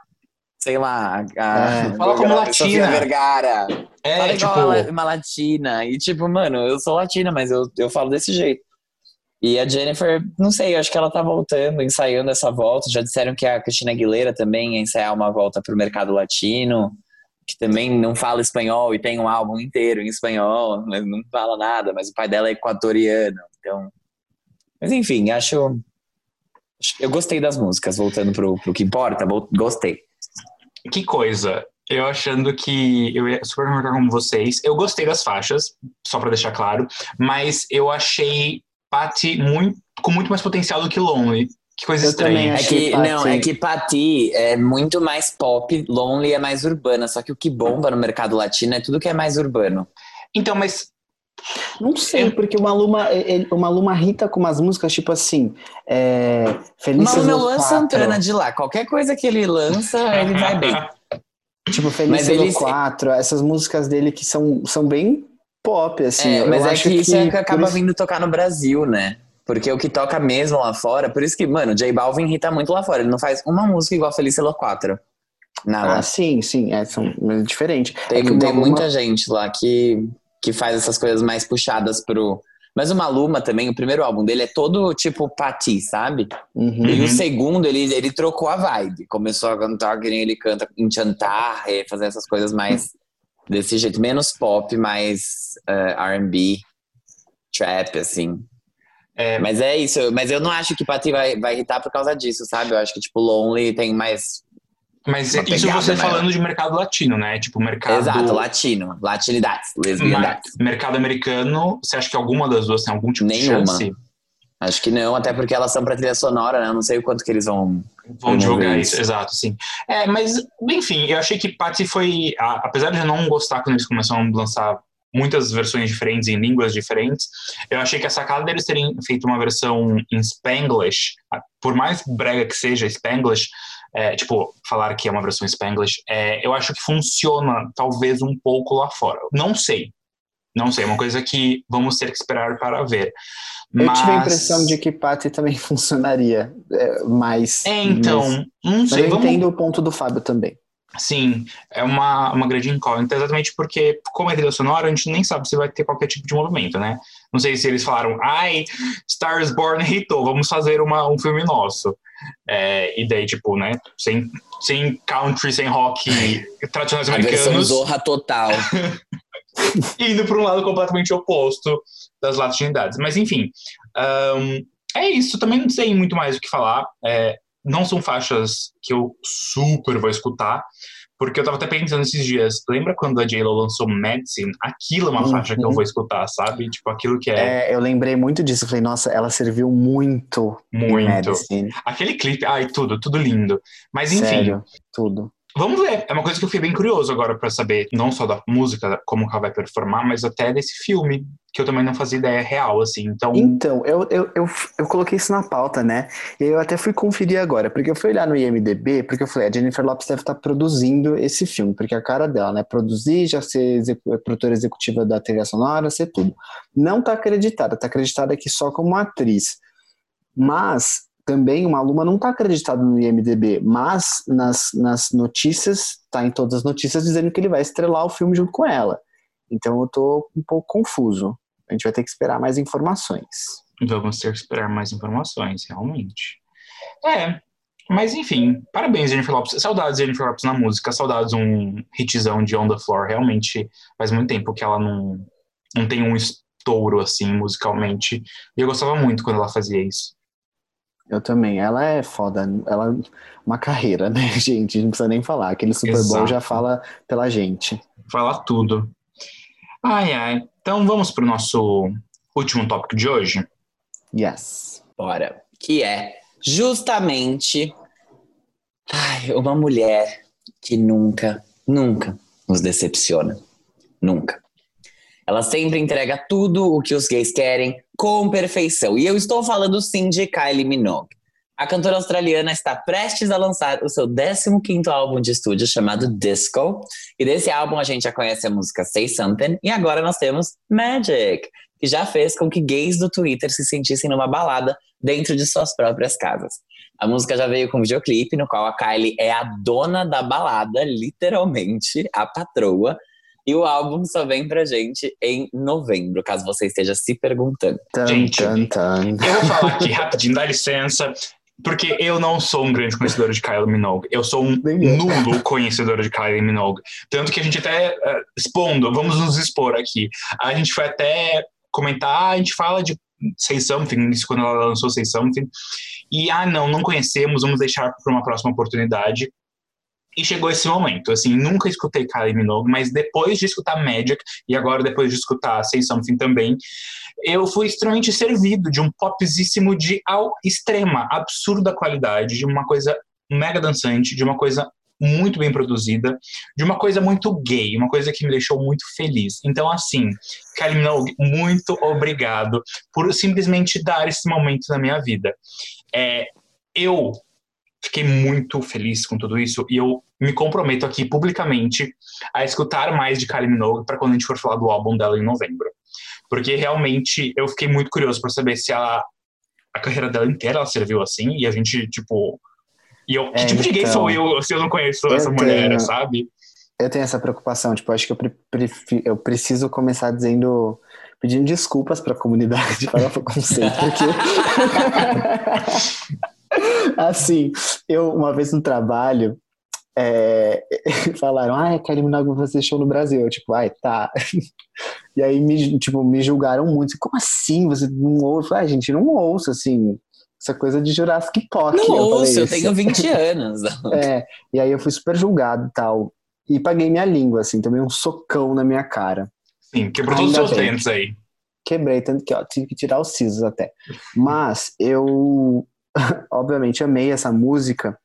sei lá, a, é. fala como latina. Vergara. É, fala tipo... igual uma latina. E tipo, mano, eu sou latina, mas eu, eu falo desse jeito. E a Jennifer, não sei, acho que ela tá voltando, ensaiando essa volta. Já disseram que a Cristina Aguilera também ia ensaiar uma volta pro mercado latino, que também não fala espanhol e tem um álbum inteiro em espanhol, mas não fala nada, mas o pai dela é equatoriano, então... Mas enfim, acho... Eu gostei das músicas, voltando pro, pro que importa, gostei que coisa. Eu achando que eu ia super concordar com vocês. Eu gostei das faixas, só para deixar claro, mas eu achei Patty muito, com muito mais potencial do que Lonely. Que coisa eu estranha. É que, não, é que Patty é muito mais pop, Lonely é mais urbana. Só que o que bomba no mercado latino é tudo que é mais urbano. Então, mas não sei, porque o Maluma, ele, o Maluma irrita com umas músicas tipo assim. É, Felizes Maluma Luan Santana de lá. Qualquer coisa que ele lança, ele vai bem. Tipo, Mas ele... 4, essas músicas dele que são, são bem pop, assim. É, eu mas é acho que isso é que acaba isso- vindo tocar no Brasil, né? Porque o que toca mesmo lá fora, por isso que, mano, o J Balvin irrita muito lá fora. Ele não faz uma música igual a Felícia Lo 4. Nada. Ah, sim, sim, é, são é diferente. tem é que tem Maluma- muita gente lá que, que faz essas coisas mais puxadas pro. Mas o Maluma também, o primeiro álbum dele é todo tipo Pati, sabe? Uhum. E o segundo, ele, ele trocou a vibe. Começou a cantar que nem ele canta em chantar, e fazer essas coisas mais desse jeito, menos pop, mais eh, RB, trap, assim. É, Mas é isso, mas eu não acho que Pati vai, vai irritar por causa disso, sabe? Eu acho que, tipo, Lonely tem mais. Mas uma isso você maior. falando de mercado latino, né? Tipo, mercado. Exato, latino, latinidades, mercado americano, você acha que alguma das duas tem algum tipo Nenhuma. de chance? Acho que não, até porque elas são pra trilha sonora, né? Eu não sei o quanto que eles vão. Vão divulgar isso, isso. exato, sim. É, mas, enfim, eu achei que Patsy foi. a- apesar de eu não gostar quando eles começaram a lançar muitas versões diferentes em línguas diferentes, eu achei que a sacada deles terem feito uma versão em Spanglish, por mais brega que seja Spanglish, é, tipo, falar que é uma versão Spanglish, é, eu acho que funciona talvez um pouco lá fora. Não sei. Não sei, é uma coisa que vamos ter que esperar para ver. Eu tive a Mas- impressão de que Paty também funcionaria é, mais. É, então, Mas, não mas sei, eu vamos, entendo o ponto do Fábio também. Sim, é uma, uma grande incógnita, exatamente porque, como é trilha sonora, a gente nem sabe se vai ter qualquer tipo de movimento, né? Não sei se eles falaram, ai, Stars Born hitou, vamos fazer uma, um filme nosso. É, e daí, tipo, né, sem, sem country, sem rock tradicionais A versão americanos, Zorra total. indo para um lado completamente oposto das latinidades. Mas, enfim, ahn, é isso. Também não sei muito mais o que falar. É, não são faixas que eu super vou escutar, porque eu tava até pensando esses dias. Lembra quando a J-Lo lançou Medicine? Aquilo é uma Uhum. faixa que eu vou escutar, sabe? Tipo, aquilo que é, É, eu lembrei muito disso. Eu falei, nossa, ela serviu muito. muito. Medicine. Aquele clipe, ai, tudo, tudo lindo. Mas, enfim, Sério, tudo. Vamos ver. É uma coisa que eu fiquei bem curioso agora pra saber, não só da música, como ela vai performar, mas até desse filme, que eu também não fazia ideia real, assim. Então, Então, eu, eu, eu, eu coloquei isso na pauta, né? E eu até fui conferir agora, porque eu fui olhar no IMDB, porque eu falei, a Jennifer Lopes deve estar produzindo esse filme, porque é a cara dela, né? Produzir, já ser execu- produtora executiva da trilha sonora, ser tudo. Não tá acreditada, tá acreditada aqui só como atriz. Mas também uma aluna não tá acreditada no IMDB, mas nas, nas notícias, tá em todas as notícias dizendo que ele vai estrelar o filme junto com ela. Então eu tô um pouco confuso. A gente vai ter que esperar mais informações. vamos ter que esperar mais informações, realmente. É, mas enfim, parabéns, Jennifer Lopes. Saudades, Jennifer Lopes na música, saudades um hitzão de On The Floor. Realmente faz muito tempo que ela não, não tem um estouro assim musicalmente. E eu gostava muito quando ela fazia isso. Eu também. Ela é foda. Ela uma carreira, né, gente? Não precisa nem falar. Aquele Super Bowl já fala pela gente. Falar tudo. Ai, ai. Então vamos pro nosso último tópico de hoje. Yes. Bora. Que é justamente ai, uma mulher que nunca, nunca nos decepciona. Nunca. Ela sempre entrega tudo o que os gays querem com perfeição. E eu estou falando sim de Kylie Minogue. A cantora australiana está prestes a lançar o seu 15º álbum de estúdio chamado Disco. E desse álbum a gente já conhece a música Say Something e agora nós temos Magic, que já fez com que gays do Twitter se sentissem numa balada dentro de suas próprias casas. A música já veio com um videoclipe no qual a Kylie é a dona da balada, literalmente, a patroa. E o álbum só vem pra gente em novembro, caso você esteja se perguntando. Tan, Gente. tan, tan. Eu vou falar aqui rapidinho, dá licença, porque eu não sou um grande conhecedor de Kylie Minogue. Eu sou um nulo conhecedor de Kylie Minogue. Tanto que a gente até, eh, expondo, vamos nos expor aqui. A gente foi até comentar, a gente fala de Say Something, isso quando ela lançou Say Something. E, ah, não, não conhecemos, vamos deixar para uma próxima oportunidade. E chegou esse momento, assim, nunca escutei Kylie Minogue, mas depois de escutar Magic, e agora depois de escutar Say Something também, eu fui extremamente servido de um popzíssimo de ao extrema, absurda qualidade, de uma coisa mega dançante, de uma coisa muito bem produzida, de uma coisa muito gay, uma coisa que me deixou muito feliz. Então, assim, Kylie Minogue, muito obrigado por simplesmente dar esse momento na minha vida. É, eu fiquei muito feliz com tudo isso e eu me comprometo aqui publicamente a escutar mais de Kylie Minogue para quando a gente for falar do álbum dela em novembro. Porque realmente eu fiquei muito curioso para saber se ela, a carreira dela inteira ela serviu assim e a gente, tipo. E eu, que É, tipo de gay então, sou eu se eu não conheço eu essa mulher, tenho- sabe? Eu tenho essa preocupação, tipo, acho que eu, eu preciso começar dizendo, pedindo desculpas pra comunidade para o conceito, porque assim, eu uma vez no trabalho é, falaram, ah, Kylie Minogue vai fazer show no Brasil, eu tipo, ai, tá. E aí me, tipo, me julgaram muito, como assim, você não ouve? Eu falei, ah, gente, não ouço, assim, essa coisa de Jurassic Park. Não eu falei ouço, eu isso. tenho 20 anos. É, e aí eu fui super julgado e tal. E paguei minha língua, assim, tomei um socão na minha cara. Sim, quebrou todos os seus dentes aí. Quebrei, tanto que ó, tive que tirar os sisos até. Mas eu, obviamente, amei essa música.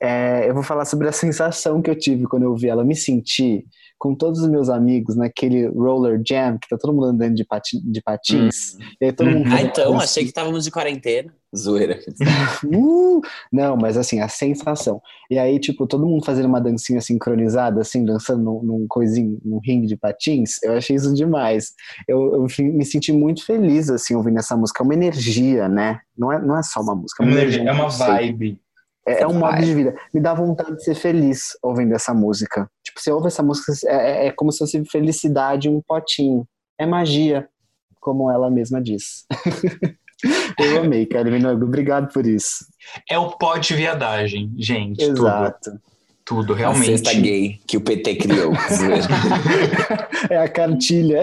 É, eu vou falar sobre a sensação que eu tive quando eu vi ela. Eu me senti com todos os meus amigos naquele roller jam, que tá todo mundo andando de, pati- de patins. E aí todo mundo Uhum. Ah, então, dancinha. achei que estávamos de quarentena. Zoeira. Uh! Não, mas assim, a sensação. E aí, tipo, todo mundo fazendo uma dancinha sincronizada, assim, dançando num, num coisinho, num ringue de patins, eu achei isso demais. Eu, eu me senti muito feliz, assim, ouvindo essa música. É uma energia, né? Não é, não é só uma música, é uma energia. É um uma vibe. É, é um modo de vida. Me dá vontade de ser feliz ouvindo essa música. Tipo, você ouve essa música, é, é- é como se fosse felicidade em um potinho. É magia, como ela mesma diz. eu amei, Minogue. Obrigado por isso. É o pó de viadagem, gente. Exato. Tudo, tudo A realmente. cesta gay que o PT criou. É a cartilha.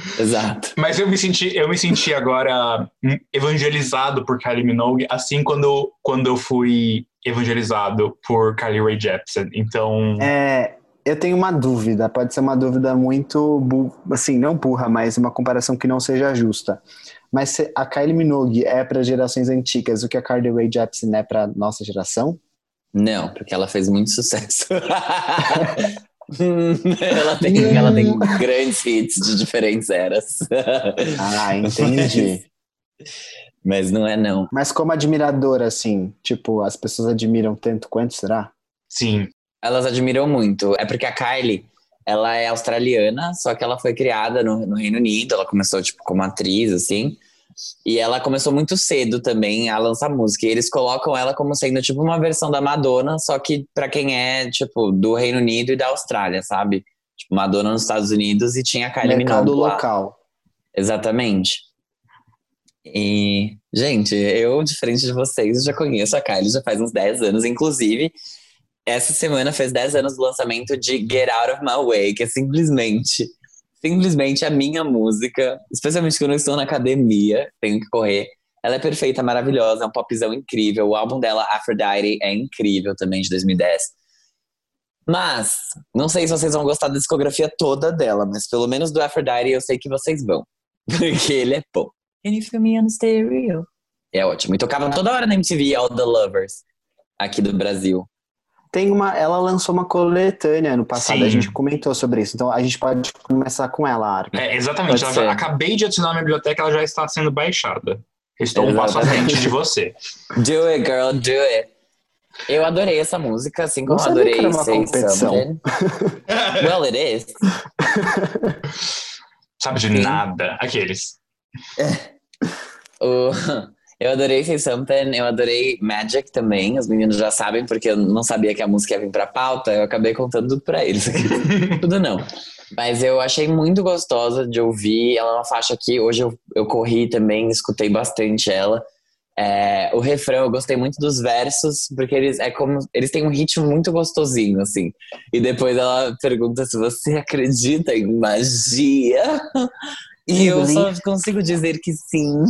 Exato. Mas eu me senti, eu me senti agora hum, evangelizado por Kylie Minogue, assim quando, quando eu fui evangelizado por Kylie Rae Jepsen. Então, É, eu tenho uma dúvida, pode ser uma dúvida muito, bu- assim, não burra, mas uma comparação que não seja justa. Mas se a Kylie Minogue é para gerações antigas o que a Carly Rae Jepsen é para nossa geração? Não, porque ela fez muito sucesso. ela, tem, ela tem grandes hits de diferentes eras. Ah, entendi. Mas não é não. Mas como admiradora, assim, tipo, as pessoas admiram tanto quanto, será? sim. Elas admiram muito. É porque a Kylie, ela é australiana, só que ela foi criada no, no Reino Unido. Ela começou, tipo, como atriz, assim. E ela começou muito cedo também a lançar música. E eles colocam ela como sendo, tipo, uma versão da Madonna, só que pra quem é, tipo, do Reino Unido e da Austrália, sabe? Tipo, Madonna nos Estados Unidos e tinha a Kylie Mercado Minogue lá. local. Exatamente. E, gente, eu, diferente de vocês, já conheço a Kylie já faz uns 10 anos. Inclusive, essa semana fez 10 anos do lançamento de Get Out of My Way, que é simplesmente, simplesmente a minha música, especialmente quando eu estou na academia, tenho que correr. Ela é perfeita, maravilhosa, é um popzão incrível. O álbum dela, Aphrodite, é incrível também, de 2010. Mas, não sei se vocês vão gostar da discografia toda dela, mas pelo menos do Aphrodite eu sei que vocês vão. Porque ele é bom. Can you feel me on stereo? É ótimo. E tocava toda hora na MTV All the Lovers, aqui do Brasil. Tem uma, ela lançou uma coletânea no passado, Sim. a gente comentou sobre isso. Então a gente pode começar com ela, Arca. É, exatamente. Já- acabei de adicionar na minha biblioteca, ela já está sendo baixada. Estou um passo à frente de você. Do it, girl, do it. Eu adorei essa música, assim como Não adorei uma Say competição. Something. Well, it is. Sabe de Sim. nada. Aqueles. O- Eu adorei Say Something, eu adorei Magic também. Os meninos já sabem, porque eu não sabia que a música ia vir pra pauta, eu acabei contando tudo pra eles. tudo não. Mas eu achei muito gostosa de ouvir. Ela é uma faixa que hoje eu, eu corri também, escutei bastante ela. É, o refrão, eu gostei muito dos versos, porque eles é como eles têm um ritmo muito gostosinho, assim. E depois ela pergunta se você acredita em magia. E eu só consigo dizer que sim.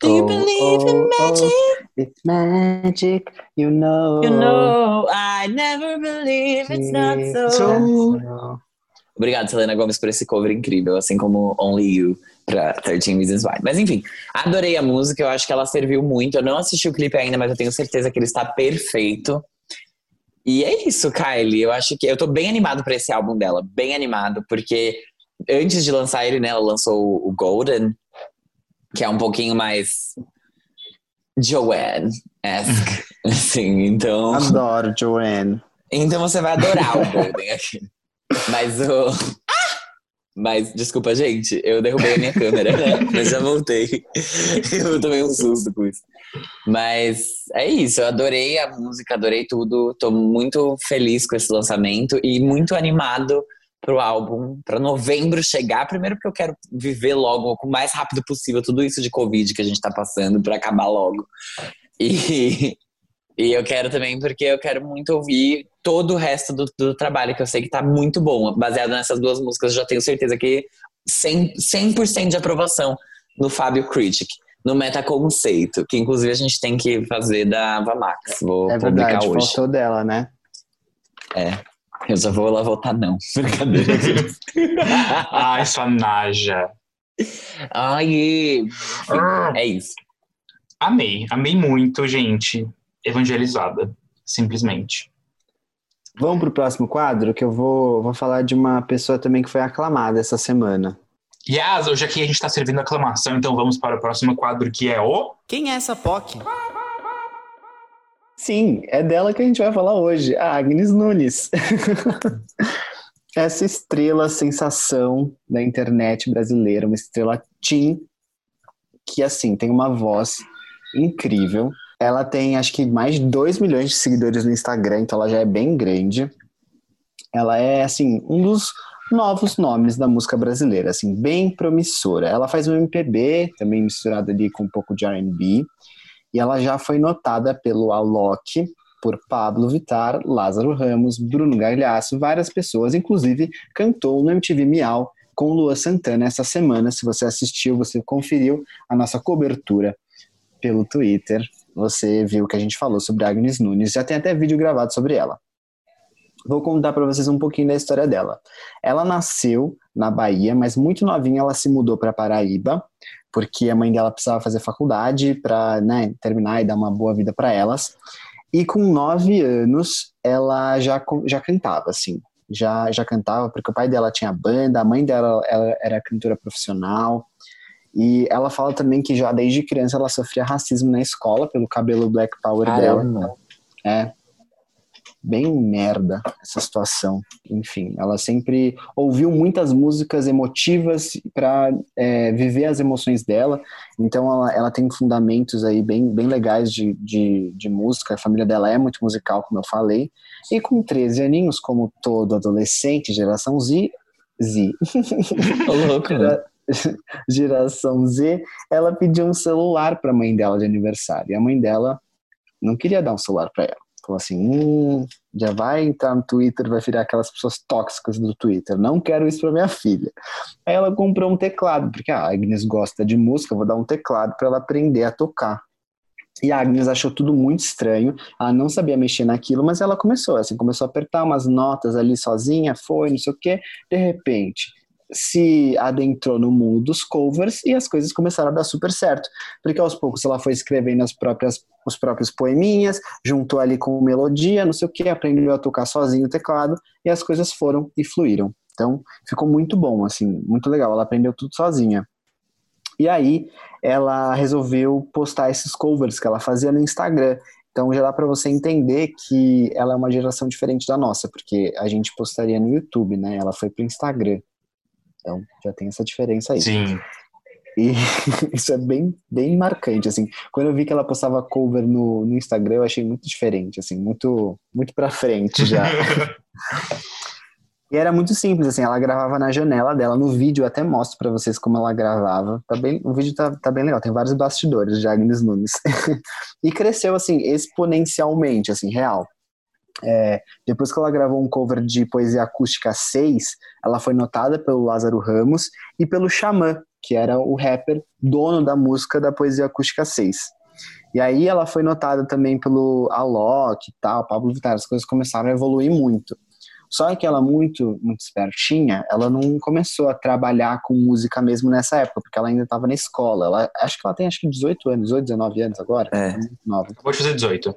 Do you Oh, believe in oh, oh, magic? It's magic, you know. You know, I never believe it's not so. So- Obrigado, Selena Gomes, por esse cover incrível, assim como Only You pra 13 Reasons Why. Mas enfim, adorei a música, eu acho que ela serviu muito. Eu não assisti o clipe ainda, mas eu tenho certeza que ele está perfeito. E é isso, Kylie. Eu acho que eu tô bem animado pra esse álbum dela, bem animado, porque antes de lançar ele, né, ela lançou o Golden, que é um pouquinho mais Joanne-esque, assim, então... Adoro, Joanne. Então você vai adorar o Golden aqui. Mas o. Mas, desculpa, gente, eu derrubei a minha câmera, né? Mas já voltei. Eu tomei um susto com isso. Mas é isso, eu adorei a música, adorei tudo. Tô muito feliz com esse lançamento e muito animado pro álbum, para novembro chegar. Primeiro porque eu quero viver logo, o mais rápido possível, tudo isso de Covid que a gente tá passando, para acabar logo. E, e eu quero também porque eu quero muito ouvir todo o resto do, do trabalho, que eu sei que tá muito bom. Baseado nessas duas músicas, eu já tenho certeza que 100%, 100 de aprovação no Fábio Critic. No Metaconceito, que inclusive a gente tem que fazer da Ava Max. Vou é publicar verdade, hoje. faltou dela, né? É. Eu já vou lá votar não. Brincadeira. Ai, sua naja. Ai, Ah, é isso. Amei, amei muito, gente. Evangelizada, simplesmente. Vamos pro próximo quadro, que eu vou, vou falar de uma pessoa também que foi aclamada essa semana. Yas, hoje aqui a gente tá servindo aclamação, então vamos para o próximo quadro que é o. Quem é essa POC? Sim, é dela que a gente vai falar hoje, a Agnes Nunes. Essa estrela sensação da internet brasileira, uma estrela teen, que assim, tem uma voz incrível. Ela tem acho que mais de 2 milhões de seguidores no Instagram, então ela já é bem grande. Ela é assim, um dos novos nomes da música brasileira, assim, bem promissora. Ela faz um MPB, também misturado ali com um pouco de R&B, e ela já foi notada pelo Alok, por Pablo Vittar, Lázaro Ramos, Bruno Galhaço, várias pessoas, inclusive cantou no MTV Miau com Lua Santana essa semana. Se você assistiu, você conferiu a nossa cobertura pelo Twitter, você viu que a gente falou sobre Agnes Nunes, já tem até vídeo gravado sobre ela. Vou contar para vocês um pouquinho da história dela. Ela nasceu na Bahia, mas muito novinha ela se mudou para Paraíba, porque a mãe dela precisava fazer faculdade para né, terminar e dar uma boa vida para elas. E com nove anos ela já, já cantava, assim, já, já cantava, porque o pai dela tinha banda, a mãe dela ela era cantora profissional. E ela fala também que já desde criança ela sofria racismo na escola pelo cabelo black power dela. Caramba. É. Bem merda essa situação. Enfim, ela sempre ouviu muitas músicas emotivas para é, viver as emoções dela. Então ela, ela tem fundamentos aí bem, bem legais de, de, de música. A família dela é muito musical, como eu falei. E com 13 aninhos, como todo adolescente, geração Z, Z. Ô, louco, né? geração Z, ela pediu um celular para a mãe dela de aniversário. E a mãe dela não queria dar um celular para ela. Falou assim: hum, já vai entrar no Twitter, vai virar aquelas pessoas tóxicas do Twitter. Não quero isso para minha filha. Aí ela comprou um teclado, porque a Agnes gosta de música, vou dar um teclado para ela aprender a tocar. E a Agnes achou tudo muito estranho, ela não sabia mexer naquilo, mas ela começou, assim, começou a apertar umas notas ali sozinha, foi, não sei o quê. De repente, se adentrou no mundo dos covers e as coisas começaram a dar super certo. Porque aos poucos ela foi escrevendo as próprias, os próprios poeminhas, juntou ali com melodia, não sei o que, aprendeu a tocar sozinho o teclado e as coisas foram e fluíram. Então ficou muito bom, assim, muito legal. Ela aprendeu tudo sozinha. E aí ela resolveu postar esses covers que ela fazia no Instagram. Então já dá para você entender que ela é uma geração diferente da nossa, porque a gente postaria no YouTube, né? Ela foi pro Instagram. Então, já tem essa diferença aí. Sim. E isso é bem, bem marcante, assim. Quando eu vi que ela postava cover no, no Instagram, eu achei muito diferente, assim, muito, muito pra frente já. e era muito simples, assim, ela gravava na janela dela, no vídeo eu até mostro pra vocês como ela gravava. Tá bem, o vídeo tá, tá bem legal, tem vários bastidores de Agnes Nunes. e cresceu, assim, exponencialmente, assim, real. É, depois que ela gravou um cover de Poesia Acústica 6, ela foi notada pelo Lázaro Ramos e pelo Xamã, que era o rapper dono da música da Poesia Acústica 6. E aí ela foi notada também pelo Alok e tal, Pablo Vittar, as coisas começaram a evoluir muito. Só que ela muito, muito espertinha, ela não começou a trabalhar com música mesmo nessa época, porque ela ainda estava na escola. Ela, acho que ela tem acho que 18 anos, 18, 19 anos agora. É. nova. Acabou de fazer 18.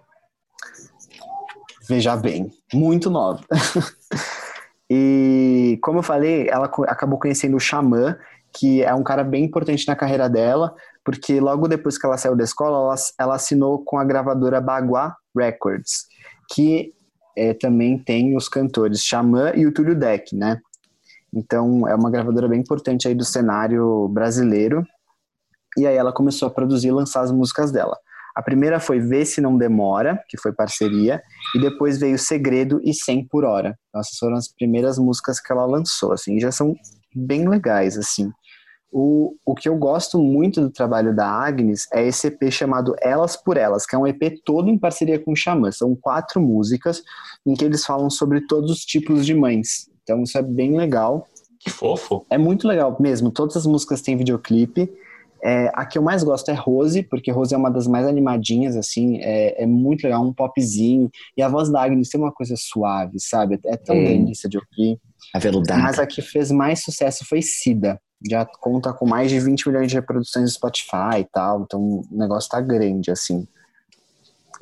Veja bem, muito nova. e como eu falei, ela acabou conhecendo o Xamã, que é um cara bem importante na carreira dela, porque logo depois que ela saiu da escola, ela, ela assinou com a gravadora Bagua Records, que é, também tem os cantores Xamã e o Túlio Deck, né? Então é uma gravadora bem importante aí do cenário brasileiro. E aí ela começou a produzir e lançar as músicas dela. A primeira foi Vê Se Não Demora, que foi parceria, e depois veio Segredo e 100 por Hora. Então, essas foram as primeiras músicas que ela lançou, assim, já são bem legais, assim. O, o que eu gosto muito do trabalho da Agnes é esse EP chamado Elas por Elas, que é um EP todo em parceria com o Xamã. São quatro músicas em que eles falam sobre todos os tipos de mães. Então isso é bem legal. Que fofo. É muito legal mesmo. Todas as músicas têm videoclipe. É, a que eu mais gosto é Rose, porque Rose é uma das mais animadinhas, assim, é, é muito legal, um popzinho. E a voz da Agnes tem uma coisa suave, sabe? É tão Hum. delícia de ouvir. Aveludada. Mas a que fez mais sucesso foi Sida. Já conta com mais de 20 milhões de reproduções no Spotify e tal, então o negócio tá grande, assim.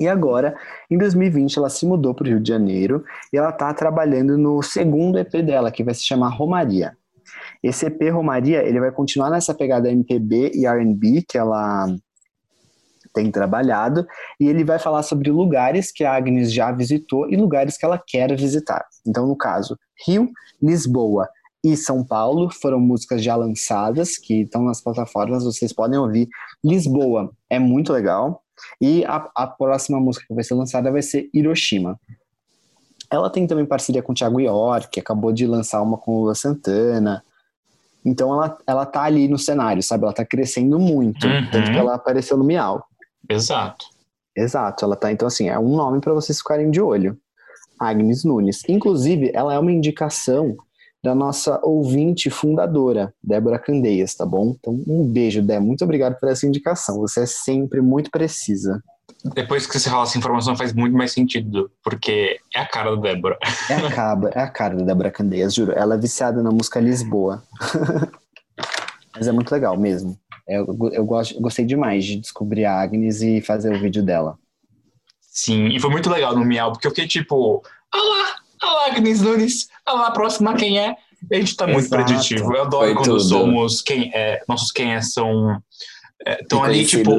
E agora, em 2020, ela se mudou para o Rio de Janeiro e ela tá trabalhando no segundo EP dela, que vai se chamar Romaria. Esse EP Romaria, ele vai continuar nessa pegada MPB e R&B que ela tem trabalhado, e ele vai falar sobre lugares que a Agnes já visitou e lugares que ela quer visitar. Então, no caso, Rio, Lisboa e São Paulo foram músicas já lançadas, que estão nas plataformas, vocês podem ouvir. Lisboa é muito legal, e a, a próxima música que vai ser lançada vai ser Hiroshima. Ela tem também parceria com o Thiago York, que acabou de lançar uma com o Lula Santana. Então ela, ela tá ali no cenário, sabe? Ela tá crescendo muito. Uhum. Tanto que ela apareceu no Miau. Exato. Exato, ela tá. Então, assim, é um nome para vocês ficarem de olho. Agnes Nunes. Inclusive, ela é uma indicação da nossa ouvinte fundadora, Débora Candeias, tá bom? Então, um beijo, Dé. Muito obrigado por essa indicação. Você é sempre muito precisa. Depois que você fala essa informação faz muito mais sentido, porque é a cara da Débora. É a, cara, é a cara da Débora Candeias, juro. Ela é viciada na música Lisboa. Mas é muito legal mesmo. Eu, eu, gosto, eu gostei demais de descobrir a Agnes e fazer o vídeo dela. Sim, e foi muito legal no Miau, porque eu fiquei tipo, olá, olá, Agnes Nunes, olá, a próxima quem é? A gente tá muito Exato. preditivo. Eu adoro Foi quando tudo. somos quem é, nossos quem é são estão ali, tipo,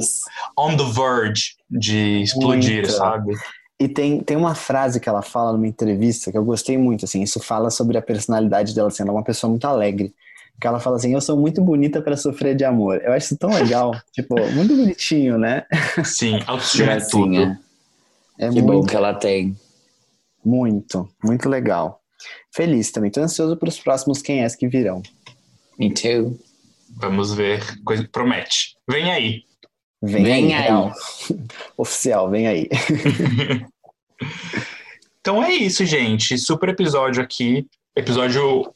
on the verge de explodir, Muito. sabe? E tem, tem uma frase que ela fala numa entrevista que eu gostei muito, assim, isso fala sobre a personalidade dela, assim, ela é uma pessoa muito alegre. Que ela fala assim, eu sou muito bonita para sofrer de amor. Eu acho isso tão legal, tipo, muito bonitinho, né? Sim, autoestima é tudo. É Que bom muito, que ela tem. muito, muito legal. Feliz também, tô ansioso para os próximos quem é que virão. Me too. Vamos ver, coisa promete. Vem aí. Vem, Vem aí, aí. real. Oficial, vem aí. Então é isso, gente. Super episódio aqui. Episódio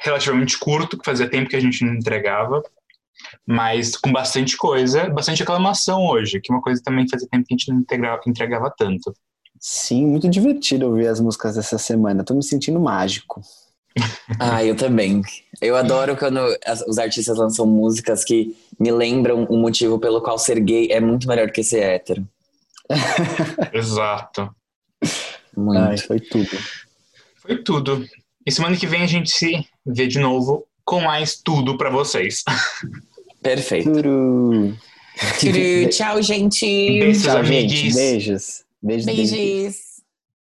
relativamente curto, que fazia tempo que a gente não entregava. Mas com bastante coisa, bastante aclamação hoje, que é uma coisa também fazia tempo que a gente não integra- entregava tanto. Sim, muito divertido ouvir as músicas dessa semana. Tô me sentindo mágico. Ah, eu também. Eu adoro quando as- os artistas lançam músicas que me lembram o motivo pelo qual ser gay é muito melhor que ser hétero. Exato. Muito. Ai, foi tudo. Foi tudo. E semana que vem a gente se vê de novo com mais tudo pra vocês. Perfeito. Turu. Tchau, gente. Beijos, Tchau, gente. Beijos. Beijos. beijos. Beijos.